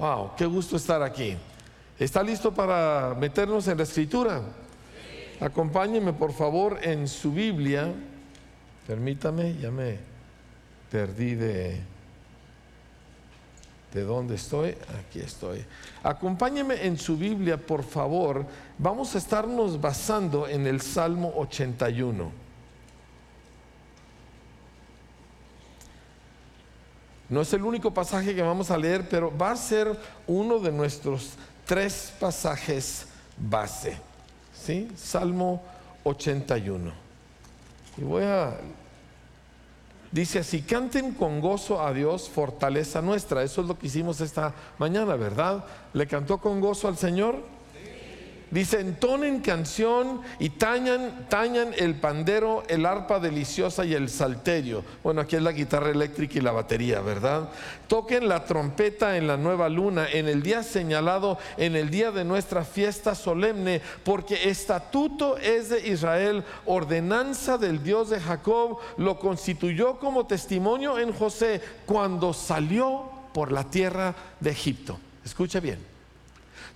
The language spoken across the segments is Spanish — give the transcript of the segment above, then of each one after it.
Wow, qué gusto estar aquí. ¿Está listo para meternos en la escritura? Acompáñeme por favor en su Biblia. Permítame, ya me perdí de de dónde estoy. Aquí estoy. Acompáñeme en su Biblia, por favor. Vamos a estarnos basando en el Salmo 81. No es el único pasaje que vamos a leer, pero va a ser uno de nuestros tres pasajes base. ¿Sí? Salmo 81. Y voy a... Dice así, canten con gozo a Dios, fortaleza nuestra. Eso es lo que hicimos esta mañana, ¿verdad? ¿Le cantó con gozo al Señor? Dice, entonen canción y tañan, tañan el pandero, el arpa deliciosa y el salterio. Bueno, aquí es la guitarra eléctrica y la batería, ¿verdad? Toquen la trompeta en la nueva luna, en el día señalado, en el día de nuestra fiesta solemne, porque estatuto es de Israel, ordenanza del Dios de Jacob, lo constituyó como testimonio en José cuando salió por la tierra de Egipto. Escuche bien.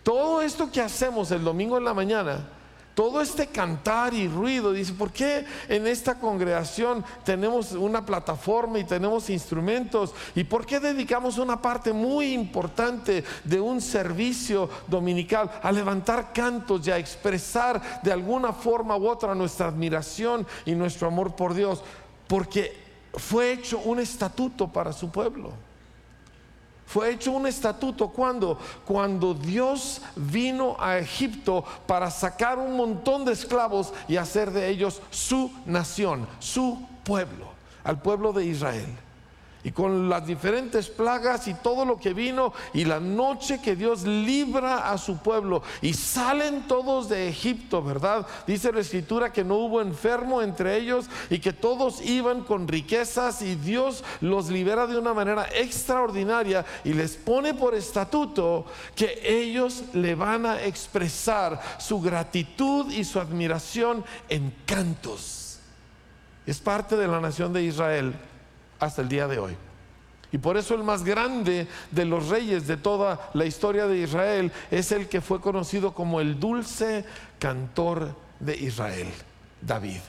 Todo esto que hacemos el domingo en la mañana, todo este cantar y ruido, dice, ¿por qué en esta congregación tenemos una plataforma y tenemos instrumentos? ¿Y por qué dedicamos una parte muy importante de un servicio dominical a levantar cantos y a expresar de alguna forma u otra nuestra admiración y nuestro amor por Dios? Porque fue hecho un estatuto para su pueblo. Fue hecho un estatuto. Cuando cuando Dios vino a Egipto para sacar un montón de esclavos y hacer de ellos su nación, su pueblo, al pueblo de Israel y con las diferentes plagas y todo lo que vino y la noche que Dios libra a su pueblo y salen todos de Egipto, ¿verdad? Dice la escritura que no hubo enfermo entre ellos y que todos iban con riquezas y Dios los libera de una manera extraordinaria y les pone por estatuto que ellos le van a expresar su gratitud y su admiración en cantos. Es parte de la nación de Israel hasta el día de hoy. Y por eso el más grande de los reyes de toda la historia de Israel es el que fue conocido como el dulce cantor de Israel, David.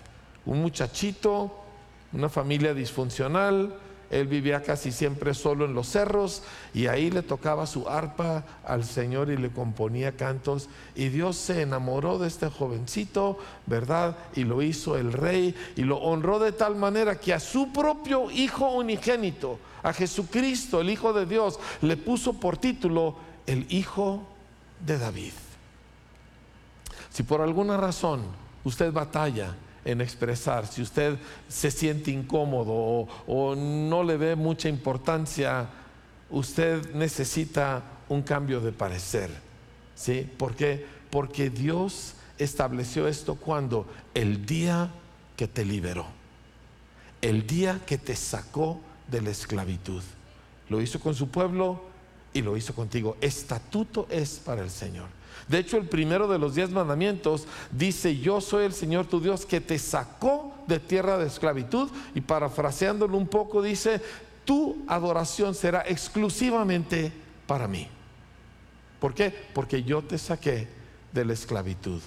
Un muchachito, una familia disfuncional, él vivía casi siempre solo en los cerros y ahí le tocaba su arpa al Señor y le componía cantos. Y Dios se enamoró de este jovencito, ¿verdad? Y lo hizo el rey y lo honró de tal manera que a su propio hijo unigénito, a Jesucristo, el Hijo de Dios, le puso por título el Hijo de David. Si por alguna razón usted batalla, en expresar, si usted se siente incómodo o, no le ve mucha importancia, usted necesita un cambio de parecer. ¿Sí? ¿Por qué? Porque Dios estableció esto cuando el día que te liberó, el día que te sacó de la esclavitud. Lo hizo con su pueblo y lo hizo contigo. Estatuto es para el Señor. De hecho, el primero de los diez mandamientos dice, yo soy el Señor tu Dios que te sacó de tierra de esclavitud. Y parafraseándolo un poco, dice, tu adoración será exclusivamente para mí. ¿Por qué? Porque yo te saqué de la esclavitud.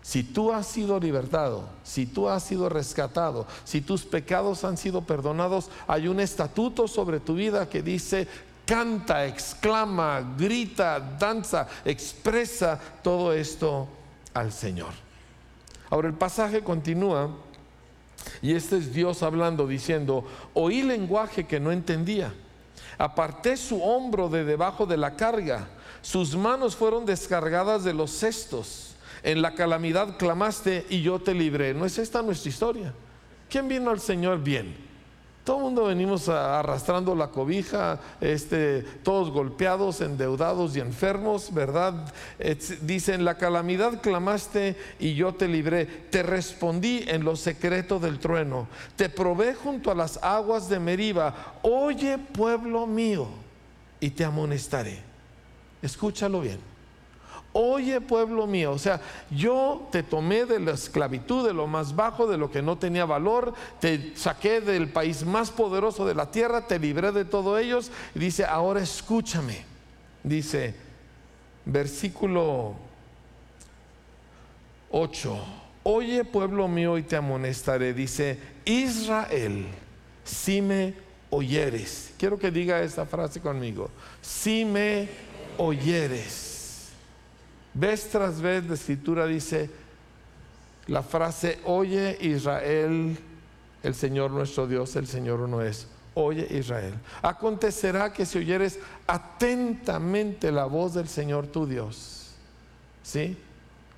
Si tú has sido libertado, si tú has sido rescatado, si tus pecados han sido perdonados, hay un estatuto sobre tu vida que dice, canta, exclama, grita, danza, expresa todo esto al Señor. Ahora el pasaje continúa y este es Dios hablando diciendo, oí lenguaje que no entendía, aparté su hombro de debajo de la carga, sus manos fueron descargadas de los cestos, en la calamidad clamaste y yo te libré. ¿No es esta nuestra historia? ¿Quién vino al Señor bien? Todo el mundo venimos arrastrando la cobija, este, todos golpeados, endeudados y enfermos, ¿verdad? dicen, la calamidad clamaste y yo te libré. Te respondí en lo secreto del trueno. Te probé junto a las aguas de Meriba. Oye, pueblo mío, y te amonestaré. Escúchalo bien. Oye pueblo mío, o sea, yo te tomé de la esclavitud, de lo más bajo, de lo que no tenía valor, te saqué del país más poderoso de la tierra, te libré de todos ellos y dice, ahora escúchame. dice, versículo 8, oye pueblo mío y te amonestaré, dice, Israel, si me oyeres, quiero que diga esta frase conmigo, si me oyeres, vez tras vez la escritura dice, la frase, oye Israel, el Señor nuestro Dios, el Señor uno es. Oye Israel, acontecerá que si oyeres atentamente la voz del Señor tu Dios, ¿sí?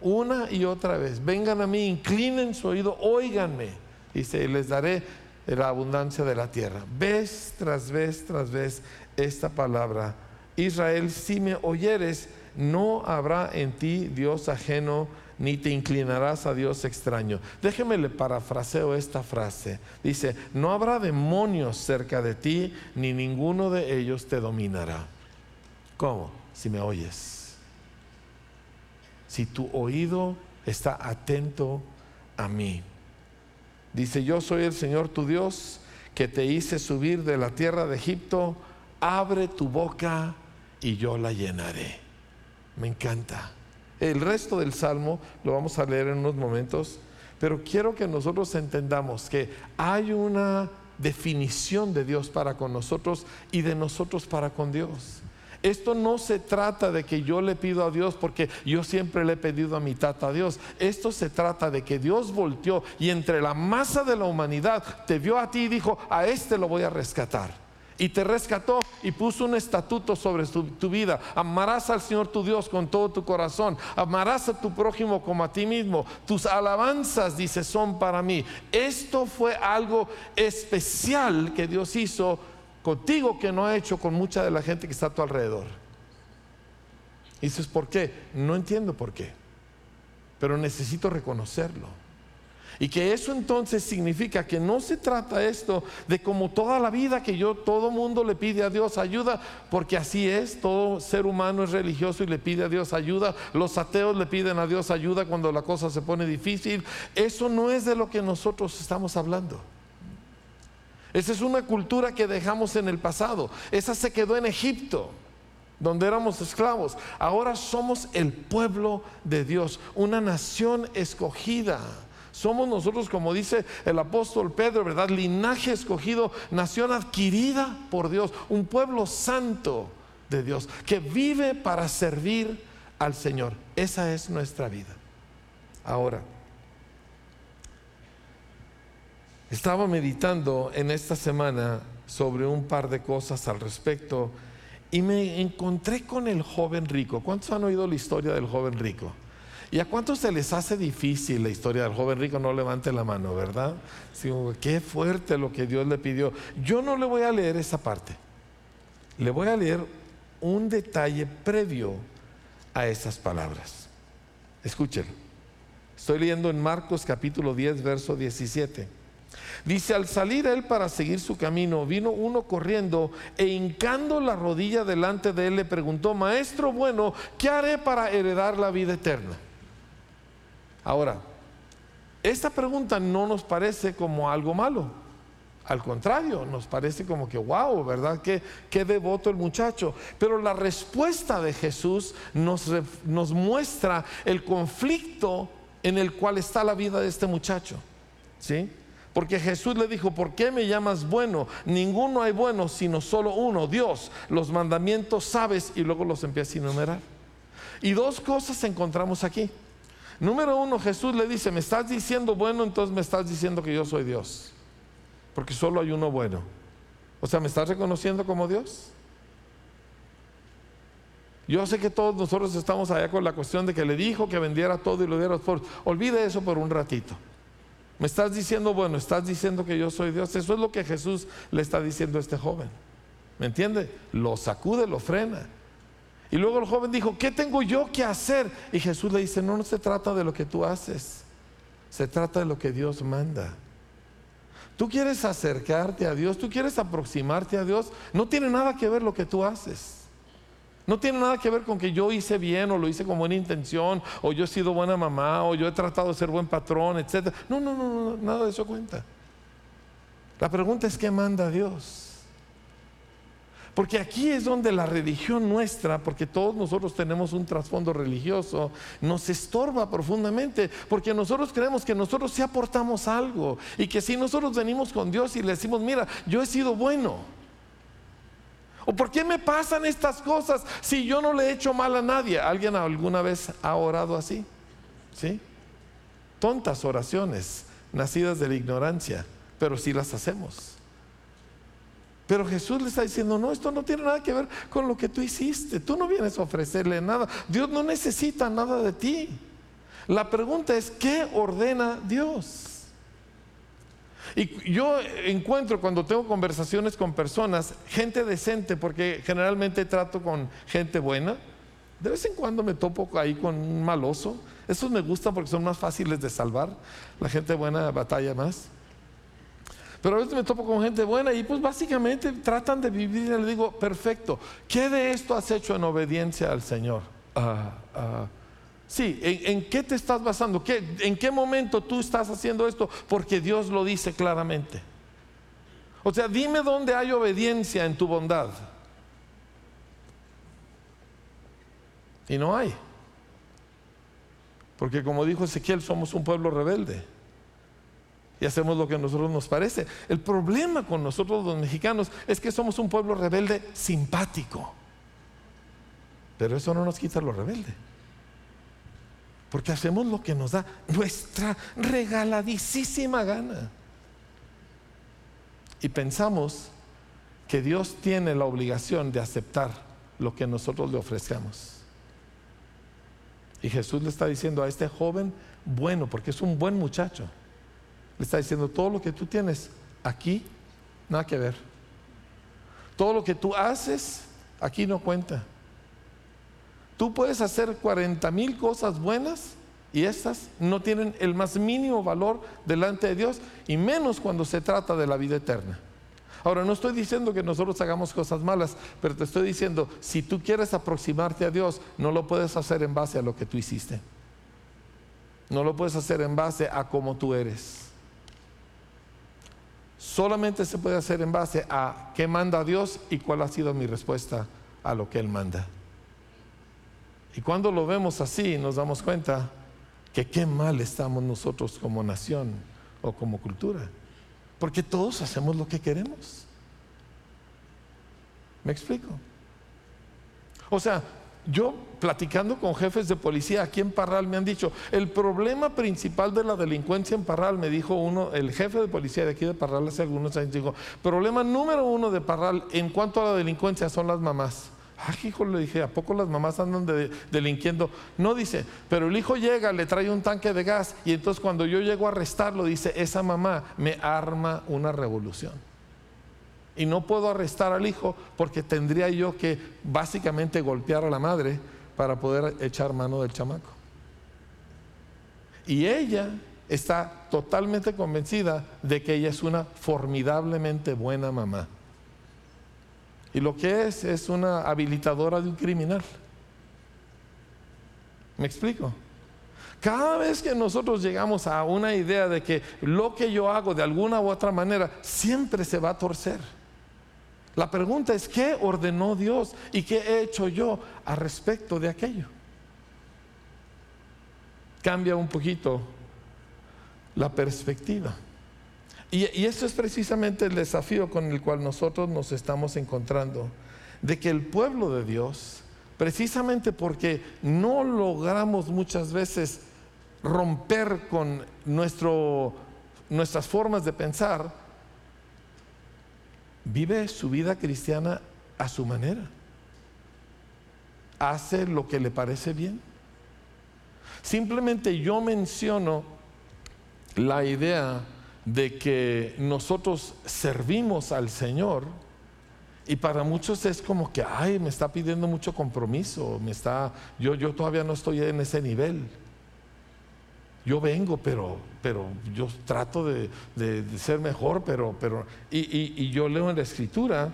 Una y otra vez, vengan a mí, inclinen su oído, óiganme, dice, y les daré la abundancia de la tierra. Vez tras vez tras vez esta palabra, Israel, si me oyeres, no habrá en ti Dios ajeno ni te inclinarás a Dios extraño. Déjeme le parafraseo esta frase. Dice, no habrá demonios cerca de ti, ni ninguno de ellos te dominará. ¿Cómo? Si me oyes. Si tu oído está atento a mí. Dice, yo soy el Señor tu Dios, que te hice subir de la tierra de Egipto, abre tu boca y yo la llenaré. Me encanta. El resto del salmo lo vamos a leer en unos momentos, pero quiero que nosotros entendamos que hay una definición de Dios para con nosotros y de nosotros para con Dios. Esto no se trata de que yo le pido a Dios porque yo siempre le he pedido a mi tata a Dios. Esto se trata de que Dios volteó y entre la masa de la humanidad te vio a ti y dijo, a este lo voy a rescatar y te rescató y puso un estatuto sobre tu, vida. Amarás al Señor tu Dios con todo tu corazón. Amarás a tu prójimo como a ti mismo. Tus alabanzas, dice, son para mí. Esto fue algo especial que Dios hizo contigo que no ha hecho con mucha de la gente que está a tu alrededor. Dices, ¿por qué? No entiendo por qué. Pero necesito reconocerlo. Y que eso entonces significa que no se trata esto de como toda la vida que yo, todo mundo le pide a Dios ayuda, porque así es, todo ser humano es religioso y le pide a Dios ayuda, los ateos le piden a Dios ayuda cuando la cosa se pone difícil. Eso no es de lo que nosotros estamos hablando. Esa es una cultura que dejamos en el pasado, esa se quedó en Egipto donde éramos esclavos. Ahora somos el pueblo de Dios, una nación escogida somos nosotros, como dice el apóstol Pedro, ¿verdad? Linaje escogido, nación adquirida por Dios, un pueblo santo de Dios, que vive para servir al Señor. Esa es nuestra vida. Ahora, estaba meditando en esta semana sobre un par de cosas al respecto y me encontré con el joven rico. ¿Cuántos han oído la historia del joven rico? ¿Y a cuántos se les hace difícil la historia del joven rico? No levante la mano, ¿verdad? qué fuerte lo que Dios le pidió. Yo no le voy a leer esa parte. Le voy a leer un detalle previo a esas palabras. Escúchelo. Estoy leyendo en Marcos capítulo 10, verso 17. Dice, al salir él para seguir su camino, vino uno corriendo e hincando la rodilla delante de él le preguntó, Maestro bueno, ¿qué haré para heredar la vida eterna? Ahora, esta pregunta no nos parece como algo malo. Al contrario, nos parece como que, wow, ¿verdad? Qué, qué devoto el muchacho. Pero la respuesta de Jesús nos, nos muestra el conflicto en el cual está la vida de este muchacho. ¿Sí? Porque Jesús le dijo, ¿por qué me llamas bueno? Ninguno hay bueno, sino solo uno, Dios. Los mandamientos sabes y luego los empieza a enumerar. Y dos cosas encontramos aquí. Número uno, Jesús le dice, me estás diciendo bueno, entonces me estás diciendo que yo soy Dios. Porque solo hay uno bueno. O sea, ¿me estás reconociendo como Dios? Yo sé que todos nosotros estamos allá con la cuestión de que le dijo que vendiera todo y lo diera por. Olvide eso por un ratito. Me estás diciendo, bueno, estás diciendo que yo soy Dios. Eso es lo que Jesús le está diciendo a este joven. ¿Me entiende? Lo sacude, lo frena. Y luego el joven dijo, ¿qué tengo yo que hacer? Y Jesús le dice, no, no se trata de lo que tú haces, se trata de lo que Dios manda. Tú quieres acercarte a Dios, tú quieres aproximarte a Dios, no tiene nada que ver lo que tú haces. No tiene nada que ver con que yo hice bien o lo hice con buena intención o yo he sido buena mamá o yo he tratado de ser buen patrón, etc. No, no, no, no, nada de eso cuenta. La pregunta es, ¿qué manda Dios? Porque aquí es donde la religión nuestra, porque todos nosotros tenemos un trasfondo religioso, nos estorba profundamente, porque nosotros creemos que nosotros sí aportamos algo y que si nosotros venimos con Dios y le decimos, mira, yo he sido bueno. ¿O por qué me pasan estas cosas si yo no le he hecho mal a nadie? ¿Alguien alguna vez ha orado así? ¿Sí? Tontas oraciones, nacidas de la ignorancia, pero sí las hacemos. Pero Jesús le está diciendo, no, esto no tiene nada que ver con lo que tú hiciste. Tú no vienes a ofrecerle nada. Dios no necesita nada de ti. La pregunta es, ¿qué ordena Dios? Y yo encuentro cuando tengo conversaciones con personas, gente decente, porque generalmente trato con gente buena. De vez en cuando me topo ahí con un maloso. Esos me gustan porque son más fáciles de salvar. La gente buena batalla más. Pero a veces me topo con gente buena y pues básicamente tratan de vivir y le digo, perfecto, ¿qué de esto has hecho en obediencia al Señor? Ah, ah. sí, ¿en, qué te estás basando? ¿En qué momento tú estás haciendo esto? Porque Dios lo dice claramente. O sea, dime dónde hay obediencia en tu bondad. Y no hay. Porque como dijo Ezequiel, somos un pueblo rebelde y hacemos lo que a nosotros nos parece. El problema con nosotros los mexicanos es que somos un pueblo rebelde simpático. Pero eso no nos quita lo rebelde. Porque hacemos lo que nos da nuestra regaladísima gana. Y pensamos que Dios tiene la obligación de aceptar lo que nosotros le ofrezcamos. Y Jesús le está diciendo a este joven, bueno, porque es un buen muchacho le está diciendo, todo lo que tú tienes aquí, nada que ver. Todo lo que tú haces, aquí no cuenta. Tú puedes hacer 40 mil cosas buenas y estas no tienen el más mínimo valor delante de Dios y menos cuando se trata de la vida eterna. Ahora, no estoy diciendo que nosotros hagamos cosas malas, pero te estoy diciendo, si tú quieres aproximarte a Dios, no lo puedes hacer en base a lo que tú hiciste. No lo puedes hacer en base a cómo tú eres solamente se puede hacer en base a qué manda Dios y cuál ha sido mi respuesta a lo que Él manda. Y cuando lo vemos así, nos damos cuenta que qué mal estamos nosotros como nación o como cultura. Porque todos hacemos lo que queremos. ¿Me explico? O sea, yo platicando con jefes de policía aquí en Parral me han dicho, el problema principal de la delincuencia en Parral, me dijo uno, el jefe de policía de aquí de Parral hace algunos años, dijo, problema número uno de Parral en cuanto a la delincuencia son las mamás. Ay, hijo, le dije, ¿a poco las mamás andan delinquiendo? No dice, pero el hijo llega, le trae un tanque de gas y entonces cuando yo llego a arrestarlo, dice, esa mamá me arma una revolución. Y no puedo arrestar al hijo porque tendría yo que básicamente golpear a la madre para poder echar mano del chamaco. Y ella está totalmente convencida de que ella es una formidablemente buena mamá. Y lo que es es una habilitadora de un criminal. ¿Me explico? Cada vez que nosotros llegamos a una idea de que lo que yo hago de alguna u otra manera siempre se va a torcer. La pregunta es, ¿qué ordenó Dios y qué he hecho yo a respecto de aquello? Cambia un poquito la perspectiva. Y, esto es precisamente el desafío con el cual nosotros nos estamos encontrando, de que el pueblo de Dios, precisamente porque no logramos muchas veces romper con nuestro, nuestras formas de pensar, vive su vida cristiana a su manera. Hace lo que le parece bien. Simplemente yo menciono la idea de que nosotros servimos al Señor y para muchos es como que, ay, me está pidiendo mucho compromiso, me está, yo, yo todavía no estoy en ese nivel yo vengo, pero, pero yo trato de, ser mejor, pero, pero y, yo leo en la escritura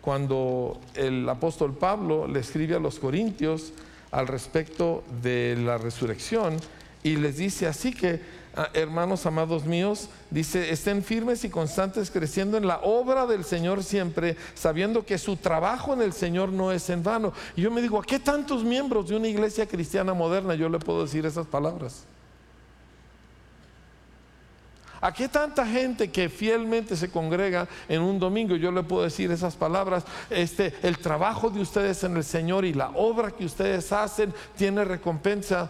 cuando el apóstol Pablo le escribe a los corintios al respecto de la resurrección y les dice así que ah, hermanos amados míos, dice, estén firmes y constantes creciendo en la obra del Señor siempre, sabiendo que su trabajo en el Señor no es en vano. Y yo me digo, ¿a qué tantos miembros de una iglesia cristiana moderna yo le puedo decir esas palabras? ¿A qué tanta gente que fielmente se congrega en un domingo? Yo le puedo decir esas palabras. Este, el trabajo de ustedes en el Señor y la obra que ustedes hacen tiene recompensa.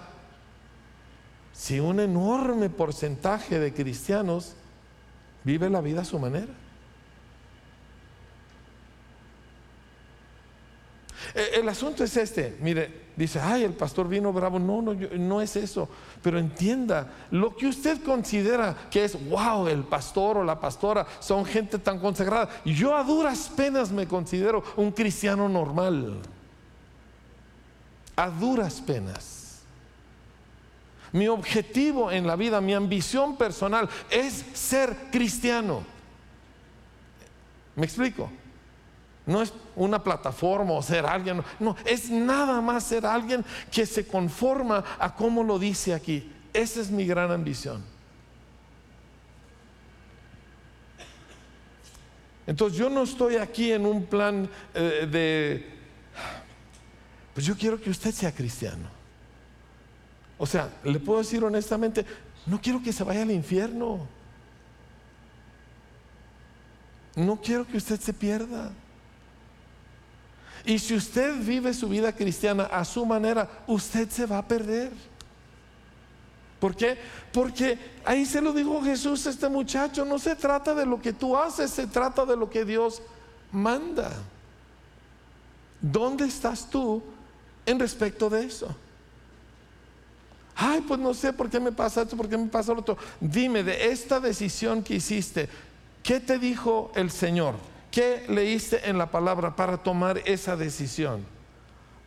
Si un enorme porcentaje de cristianos vive la vida a su manera. El asunto es este, mire, dice, ay, el pastor vino bravo. No, no, no es eso. Pero entienda, lo que usted considera que es, wow, el pastor o la pastora son gente tan consagrada. Yo a duras penas me considero un cristiano normal. A duras penas. Mi objetivo en la vida, mi ambición personal es ser cristiano. ¿Me explico? No es una plataforma o ser alguien, no, es nada más ser alguien que se conforma a como lo dice aquí. Esa es mi gran ambición. Entonces yo no estoy aquí en un plan eh, de, pues yo quiero que usted sea cristiano. O sea, le puedo decir honestamente, no quiero que se vaya al infierno. No quiero que usted se pierda. Y si usted vive su vida cristiana a su manera, usted se va a perder. ¿Por qué? Porque ahí se lo dijo Jesús a este muchacho, no se trata de lo que tú haces, se trata de lo que Dios manda. ¿Dónde estás tú en respecto de eso? Ay, pues no sé por qué me pasa esto, por qué me pasa lo otro. Dime de esta decisión que hiciste, ¿qué te dijo el Señor? ¿Qué leíste en la palabra para tomar esa decisión?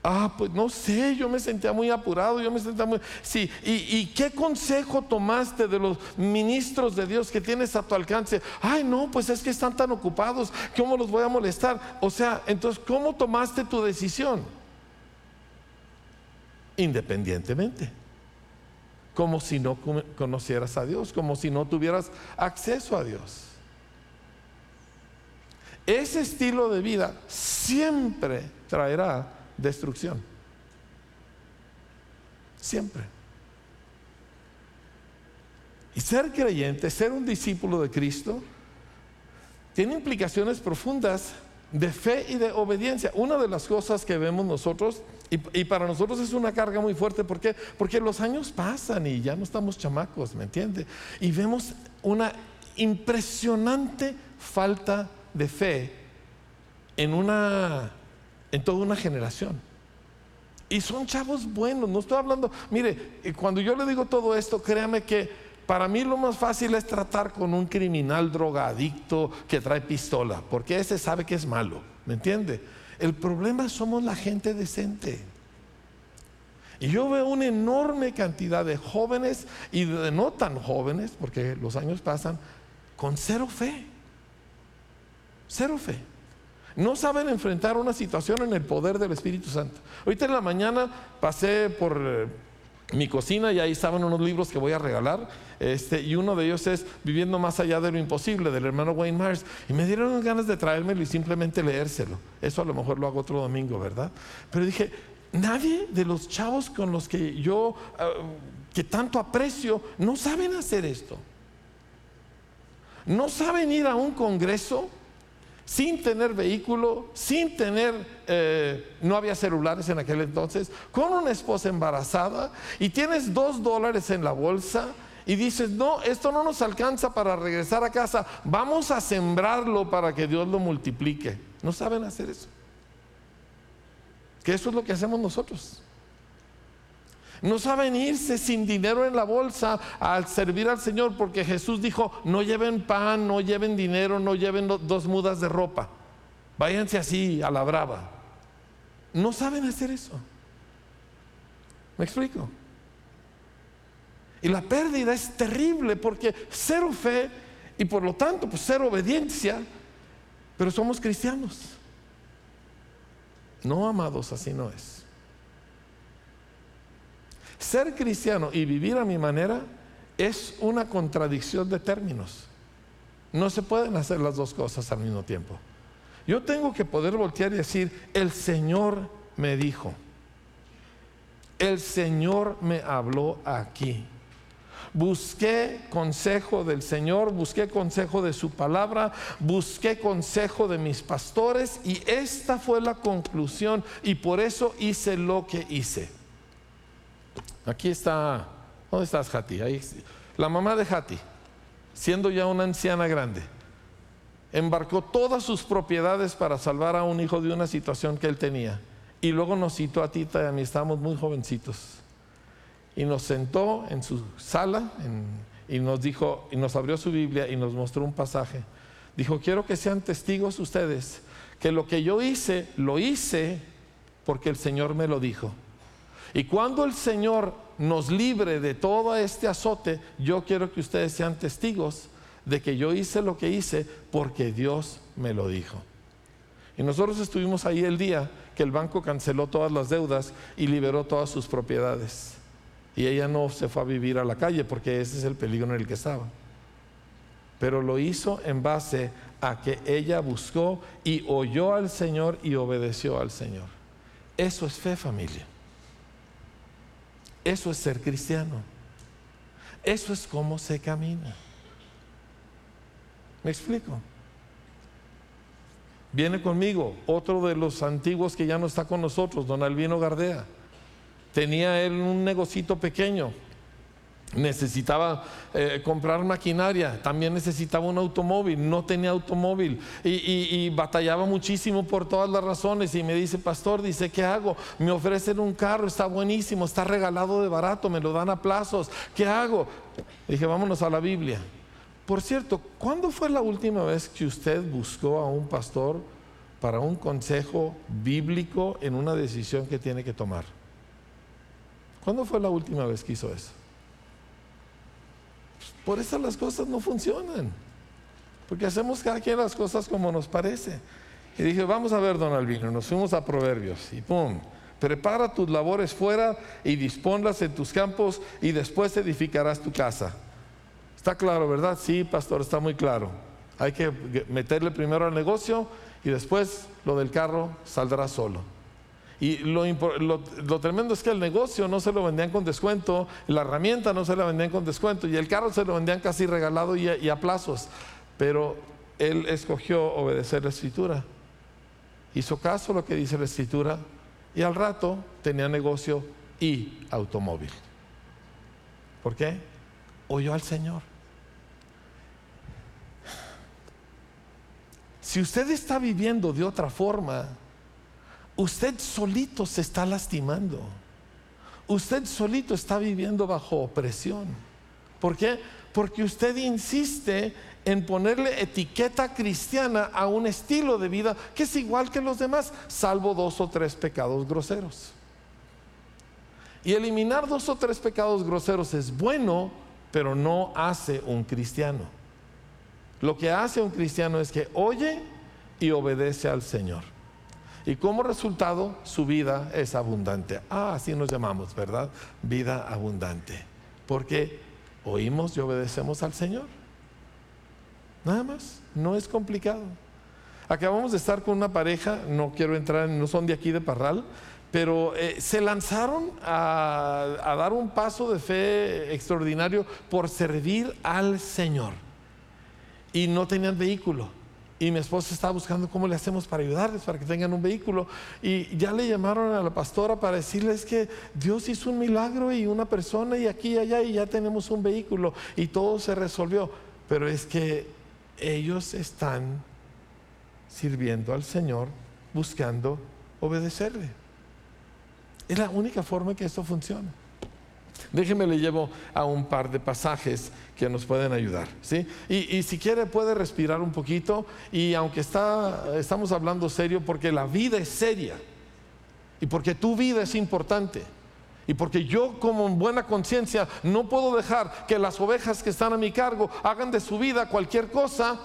Ah, pues no sé, yo me sentía muy apurado, yo me sentía muy... Sí, ¿Y, qué consejo tomaste de los ministros de Dios que tienes a tu alcance? Ay, no, pues es que están tan ocupados, ¿cómo los voy a molestar? O sea, entonces, ¿cómo tomaste tu decisión? Independientemente. Como si no conocieras a Dios, como si no tuvieras acceso a Dios. Ese estilo de vida siempre traerá destrucción. Siempre. Y ser creyente, ser un discípulo de Cristo, tiene implicaciones profundas de fe y de obediencia. Una de las cosas que vemos nosotros, y, para nosotros es una carga muy fuerte, ¿por qué? Porque los años pasan y ya no estamos chamacos, ¿me entiende? Y vemos una impresionante falta de fe en una en toda una generación. Y son chavos buenos, no estoy hablando, mire, cuando yo le digo todo esto, créame que para mí lo más fácil es tratar con un criminal drogadicto que trae pistola, porque ese sabe que es malo, ¿me entiende? El problema somos la gente decente. Y yo veo una enorme cantidad de jóvenes y de no tan jóvenes, porque los años pasan, con cero fe. Cero fe. No saben enfrentar una situación en el poder del Espíritu Santo. Ahorita en la mañana pasé por eh, mi cocina y ahí estaban unos libros que voy a regalar. Este, y uno de ellos es Viviendo más allá de lo imposible, del hermano Wayne Myers. Y me dieron ganas de traérmelo y simplemente leérselo. Eso a lo mejor lo hago otro domingo, ¿verdad? Pero dije, nadie de los chavos con los que yo, eh, que tanto aprecio, no saben hacer esto. No saben ir a un congreso sin tener vehículo, sin tener, eh, no había celulares en aquel entonces, con una esposa embarazada y tienes dos dólares en la bolsa y dices, no, esto no nos alcanza para regresar a casa, vamos a sembrarlo para que Dios lo multiplique. No saben hacer eso. Que eso es lo que hacemos nosotros. No saben irse sin dinero en la bolsa al servir al Señor porque Jesús dijo, no lleven pan, no lleven dinero, no lleven dos mudas de ropa. Váyanse así a la brava. No saben hacer eso. ¿Me explico? Y la pérdida es terrible porque cero fe y por lo tanto pues cero obediencia, pero somos cristianos. No, amados, así no es. Ser cristiano y vivir a mi manera es una contradicción de términos. No se pueden hacer las dos cosas al mismo tiempo. Yo tengo que poder voltear y decir, el Señor me dijo, el Señor me habló aquí. Busqué consejo del Señor, busqué consejo de su palabra, busqué consejo de mis pastores y esta fue la conclusión y por eso hice lo que hice. Aquí está, ¿dónde estás Hati? Ahí, la mamá de Hati, siendo ya una anciana grande, embarcó todas sus propiedades para salvar a un hijo de una situación que él tenía. Y luego nos citó a Tita y a mí, estábamos muy jovencitos y nos sentó en su sala y nos dijo, y nos abrió su Biblia y nos mostró un pasaje. Dijo, quiero que sean testigos ustedes que lo que yo hice, lo hice porque el Señor me lo dijo. Y cuando el Señor nos libre de todo este azote, yo quiero que ustedes sean testigos de que yo hice lo que hice porque Dios me lo dijo. Y nosotros estuvimos ahí el día que el banco canceló todas las deudas y liberó todas sus propiedades. Y ella no se fue a vivir a la calle porque ese es el peligro en el que estaba. Pero lo hizo en base a que ella buscó y oyó al Señor y obedeció al Señor. Eso es fe familia. Eso es ser cristiano. Eso es cómo se camina. ¿Me explico? Viene conmigo otro de los antiguos que ya no está con nosotros, don Albino Gardea. Tenía él un negocito pequeño. Necesitaba eh, comprar maquinaria, también necesitaba un automóvil, no tenía automóvil y, y, batallaba muchísimo por todas las razones y me dice, pastor, dice, ¿qué hago? Me ofrecen un carro, está buenísimo, está regalado de barato, me lo dan a plazos, ¿qué hago? Dije, vámonos a la Biblia. Por cierto, ¿cuándo fue la última vez que usted buscó a un pastor para un consejo bíblico en una decisión que tiene que tomar? ¿Cuándo fue la última vez que hizo eso? Por eso las cosas no funcionan. Porque hacemos cada quien las cosas como nos parece. Y dije, vamos a ver, don Albino, nos fuimos a Proverbios y pum, prepara tus labores fuera y disponlas en tus campos y después edificarás tu casa. Está claro, ¿verdad? Sí, pastor, está muy claro. Hay que meterle primero al negocio y después lo del carro saldrá solo. Y lo, tremendo es que el negocio no se lo vendían con descuento, la herramienta no se la vendían con descuento y el carro se lo vendían casi regalado y a, y a plazos. Pero él escogió obedecer la escritura. Hizo caso a lo que dice la escritura y al rato tenía negocio y automóvil. ¿Por qué? Oyó al Señor. Si usted está viviendo de otra forma, usted solito se está lastimando. Usted solito está viviendo bajo opresión. ¿Por qué? Porque usted insiste en ponerle etiqueta cristiana a un estilo de vida que es igual que los demás, salvo dos o tres pecados groseros. Y eliminar dos o tres pecados groseros es bueno, pero no hace un cristiano. Lo que hace un cristiano es que oye y obedece al Señor. Y como resultado, su vida es abundante. Ah, así nos llamamos, ¿verdad? Vida abundante. Porque oímos y obedecemos al Señor. Nada más, no es complicado. Acabamos de estar con una pareja, no quiero entrar, no son de aquí de Parral, pero eh, se lanzaron a dar un paso de fe extraordinario por servir al Señor. Y no tenían vehículo y mi esposa estaba buscando cómo le hacemos para ayudarles, para que tengan un vehículo. Y ya le llamaron a la pastora para decirles que Dios hizo un milagro y una persona y aquí y allá y ya tenemos un vehículo y todo se resolvió. Pero es que ellos están sirviendo al Señor buscando obedecerle. Es la única forma que esto funciona. Déjeme le llevo a un par de pasajes que nos pueden ayudar. ¿sí? Y, si quiere puede respirar un poquito y aunque está, estamos hablando serio porque la vida es seria y porque tu vida es importante. Y porque yo como buena conciencia no puedo dejar que las ovejas que están a mi cargo hagan de su vida cualquier cosa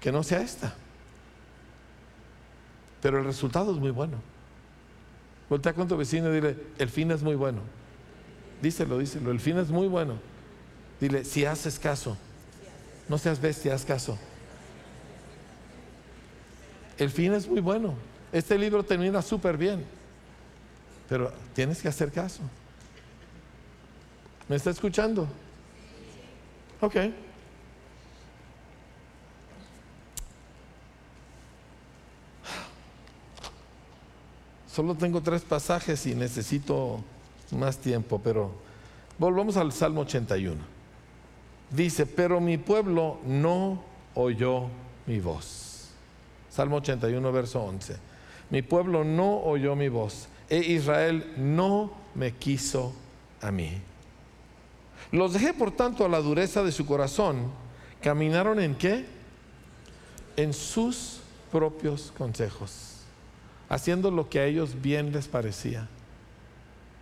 que no sea esta. Pero el resultado es muy bueno. Voltea con tu vecino y dile, el fin es muy bueno. díselo, díselo. El fin es muy bueno. Dile, si haces caso, no seas bestia, haz caso. El fin es muy bueno. Este libro termina súper bien. Pero tienes que hacer caso. ¿Me está escuchando? Ok. Solo tengo tres pasajes y necesito más tiempo, pero volvamos al Salmo 81. Dice, pero mi pueblo no oyó mi voz. Salmo 81, verso 11. Mi pueblo no oyó mi voz, e Israel no me quiso a mí. Los dejé por tanto a la dureza de su corazón. ¿Caminaron en qué? En sus propios consejos, haciendo lo que a ellos bien les parecía.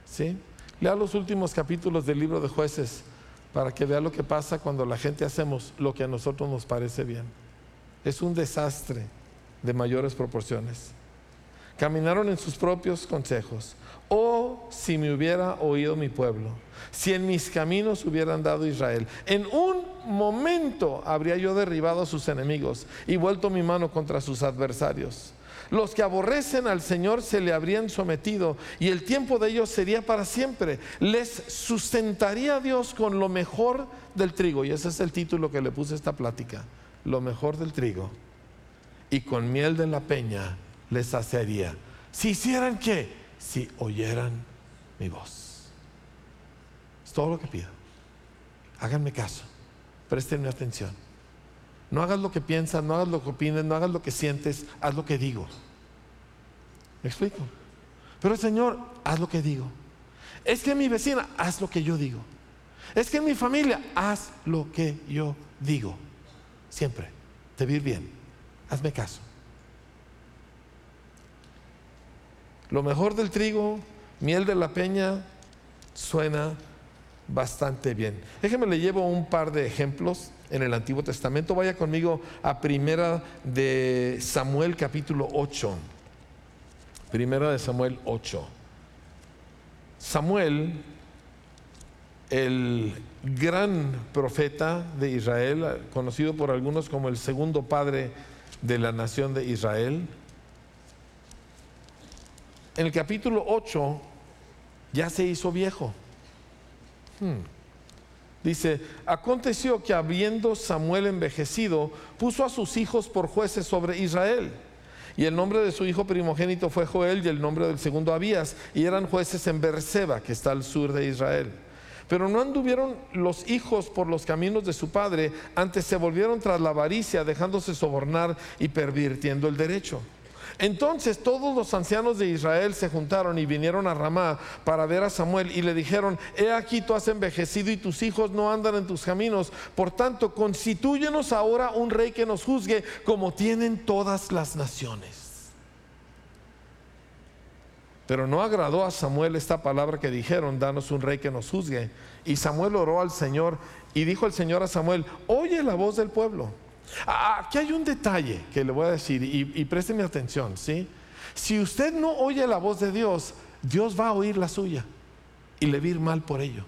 ¿Sí? Lea los últimos capítulos del libro de jueces para que vea lo que pasa cuando la gente hacemos lo que a nosotros nos parece bien. Es un desastre de mayores proporciones. Caminaron en sus propios consejos. Oh, si me hubiera oído mi pueblo, si en mis caminos hubieran dado Israel, en un momento habría yo derribado a sus enemigos y vuelto mi mano contra sus adversarios. Los que aborrecen al Señor se le habrían sometido y el tiempo de ellos sería para siempre. Les sustentaría Dios con lo mejor del trigo. Y ese es el título que le puse a esta plática. Lo mejor del trigo. Y con miel de la peña les hacería. Si hicieran qué? Si oyeran mi voz. Es todo lo que pido. Háganme caso. Prestenme atención. No hagas lo que piensas, no hagas lo que opines, no hagas lo que sientes, haz lo que digo. ¿Me explico? Pero Señor, haz lo que digo. Es que mi vecina, haz lo que yo digo. Es que en mi familia, haz lo que yo digo. Siempre. Te vi bien. Hazme caso. Lo mejor del trigo, miel de la peña, suena bastante bien. Déjeme le llevo un par de ejemplos en el Antiguo Testamento. Vaya conmigo a Primera de Samuel capítulo 8. Primera de Samuel 8. Samuel, el gran profeta de Israel, conocido por algunos como el segundo padre de la nación de Israel, en el capítulo 8 ya se hizo viejo. Hmm. Dice, aconteció que habiendo Samuel envejecido, puso a sus hijos por jueces sobre Israel. Y el nombre de su hijo primogénito fue Joel y el nombre del segundo Abías. Y eran jueces en Berseba, que está al sur de Israel. Pero no anduvieron los hijos por los caminos de su padre, antes se volvieron tras la avaricia, dejándose sobornar y pervirtiendo el derecho. Entonces todos los ancianos de Israel se juntaron y vinieron a Ramá para ver a Samuel y le dijeron, he aquí tú has envejecido y tus hijos no andan en tus caminos, por tanto constitúyenos ahora un rey que nos juzgue como tienen todas las naciones. Pero no agradó a Samuel esta palabra que dijeron, danos un rey que nos juzgue. Y Samuel oró al Señor y dijo el Señor a Samuel, oye la voz del pueblo aquí hay un detalle que le voy a decir y, y présteme atención, ¿sí? Si usted no oye la voz de Dios, Dios va a oír la suya y le va a ir mal por ello.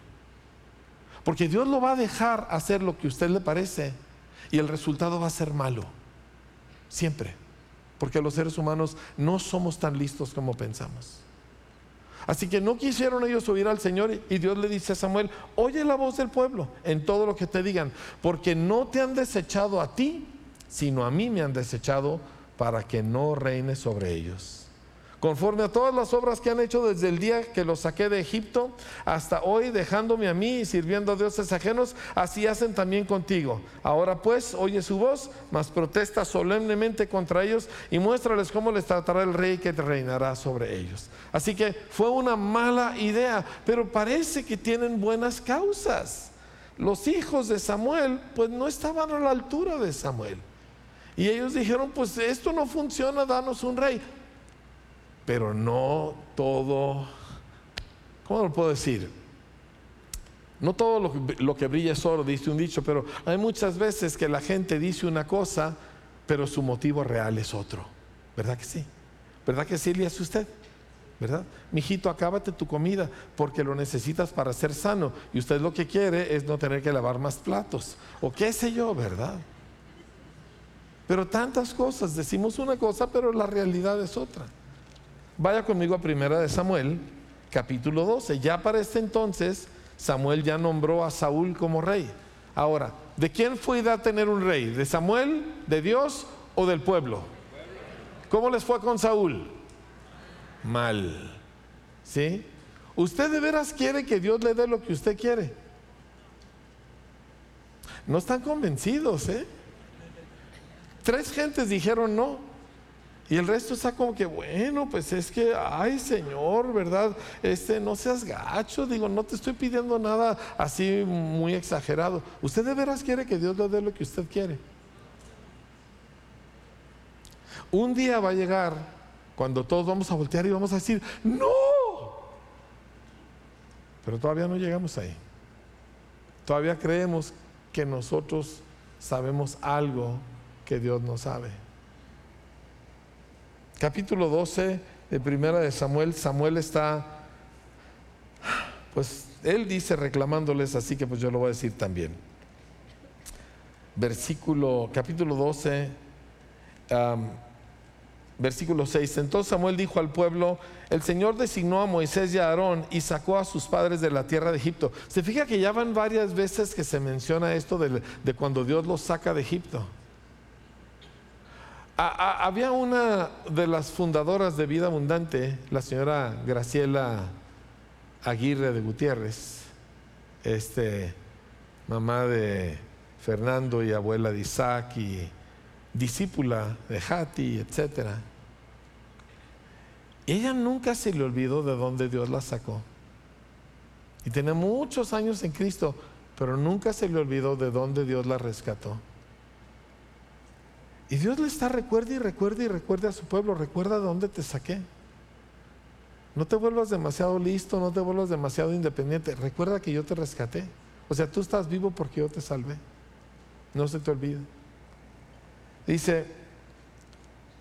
Porque Dios lo va a dejar hacer lo que usted le parece y el resultado va a ser malo. Siempre. Porque los seres humanos no somos tan listos como pensamos. Así que no quisieron ellos oír al Señor y Dios le dice a Samuel, oye la voz del pueblo en todo lo que te digan, porque no te han desechado a ti, sino a mí me han desechado para que no reine sobre ellos conforme a todas las obras que han hecho desde el día que los saqué de Egipto hasta hoy, dejándome a mí y sirviendo a dioses ajenos, así hacen también contigo. Ahora pues, oye su voz, mas protesta solemnemente contra ellos y muéstrales cómo les tratará el rey que reinará sobre ellos. Así que fue una mala idea, pero parece que tienen buenas causas. Los hijos de Samuel, pues no estaban a la altura de Samuel. Y ellos dijeron, pues esto no funciona, danos un rey pero no todo, ¿cómo lo puedo decir? No todo lo, que brilla es oro, dice un dicho, pero hay muchas veces que la gente dice una cosa, pero su motivo real es otro. ¿Verdad que sí? ¿Verdad que sí le hace usted? ¿verdad? Mijito, acábate tu comida porque lo necesitas para ser sano. Y usted lo que quiere es no tener que lavar más platos. O qué sé yo, ¿verdad? Pero tantas cosas, decimos una cosa, pero la realidad es otra. Vaya conmigo a Primera de Samuel, capítulo 12. Ya para este entonces, Samuel ya nombró a Saúl como rey. Ahora, ¿de quién fue idea tener un rey? ¿De Samuel, de Dios o del pueblo? ¿Cómo les fue con Saúl? Mal. ¿Sí? ¿Usted de veras quiere que Dios le dé lo que usted quiere? No están convencidos, ¿eh? Tres gentes dijeron no. Y el resto está como que, bueno, pues es que, ay Señor, ¿verdad? Este, no seas gacho, digo, no te estoy pidiendo nada así muy exagerado. ¿Usted de veras quiere que Dios le dé lo que usted quiere? Un día va a llegar cuando todos vamos a voltear y vamos a decir, no. Pero todavía no llegamos ahí. Todavía creemos que nosotros sabemos algo que Dios no sabe capítulo 12 de Primera de Samuel, Samuel está, pues él dice reclamándoles, así que pues yo lo voy a decir también. Versículo, capítulo 12, versículo 6. Entonces Samuel dijo al pueblo, el Señor designó a Moisés y a Aarón y sacó a sus padres de la tierra de Egipto. Se fija que ya van varias veces que se menciona esto de, de cuando Dios los saca de Egipto había una de las fundadoras de Vida Abundante, la señora Graciela Aguirre de Gutiérrez, este, mamá de Fernando y abuela de Isaac y discípula de Hati, etc. Ella nunca se le olvidó de dónde Dios la sacó. Y tenía muchos años en Cristo, pero nunca se le olvidó de dónde Dios la rescató. Y Dios le está recuerde y recuerde y recuerde a su pueblo, recuerda de dónde te saqué. No te vuelvas demasiado listo, no te vuelvas demasiado independiente. Recuerda que yo te rescaté. O sea, tú estás vivo porque yo te salvé. No se te olvide. Dice,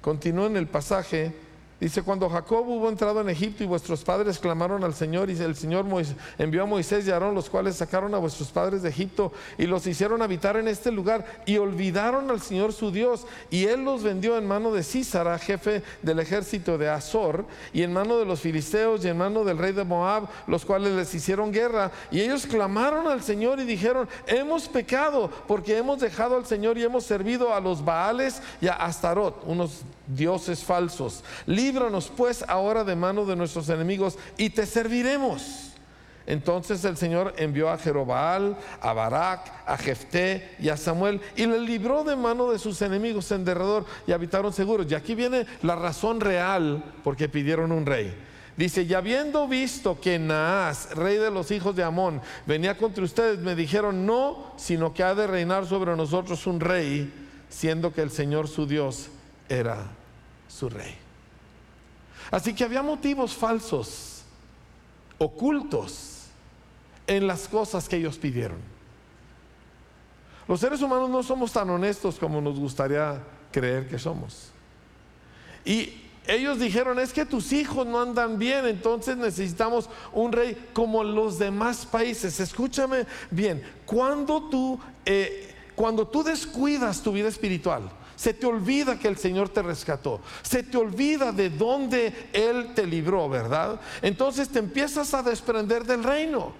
continúa en el pasaje, Dice, cuando Jacob hubo entrado en Egipto y vuestros padres clamaron al Señor y el Señor envió a Moisés y Aarón, los cuales sacaron a vuestros padres de Egipto y los hicieron habitar en este lugar y olvidaron al Señor su Dios y él los vendió en mano de Císara, jefe del ejército de Azor, y en mano de los filisteos y en mano del rey de Moab, los cuales les hicieron guerra. Y ellos clamaron al Señor y dijeron, hemos pecado porque hemos dejado al Señor y hemos servido a los Baales y a Astarot, unos dioses falsos líbranos pues ahora de mano de nuestros enemigos y te serviremos. Entonces el Señor envió a Jerobal, a Barak, a Jefté y a Samuel y le libró de mano de sus enemigos en derredor y habitaron seguros. Y aquí viene la razón real porque pidieron un rey. Dice, y habiendo visto que Naas, rey de los hijos de Amón, venía contra ustedes, me dijeron, no, sino que ha de reinar sobre nosotros un rey, siendo que el Señor su Dios era su rey. Así que había motivos falsos, ocultos, en las cosas que ellos pidieron. Los seres humanos no somos tan honestos como nos gustaría creer que somos. Y ellos dijeron, es que tus hijos no andan bien, entonces necesitamos un rey como los demás países. Escúchame bien, cuando tú, eh, cuando tú descuidas tu vida espiritual, se te olvida que el Señor te rescató. Se te olvida de dónde Él te libró, ¿verdad? Entonces te empiezas a desprender del reino.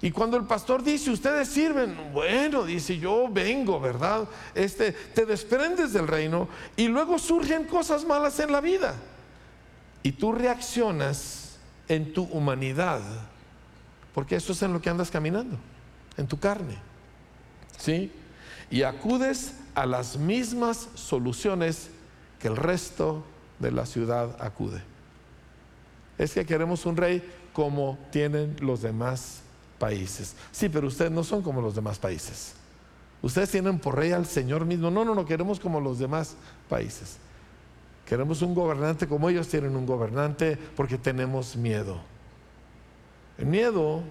Y cuando el pastor dice, ustedes sirven, bueno, dice, yo vengo, ¿verdad? Este, te desprendes del reino y luego surgen cosas malas en la vida. Y tú reaccionas en tu humanidad, porque eso es en lo que andas caminando, en tu carne. ¿Sí? Y acudes a las mismas soluciones que el resto de la ciudad acude. Es que queremos un rey como tienen los demás países. Sí, pero ustedes no son como los demás países. Ustedes tienen por rey al Señor mismo. No, no, no queremos como los demás países. Queremos un gobernante como ellos tienen un gobernante porque tenemos miedo. El miedo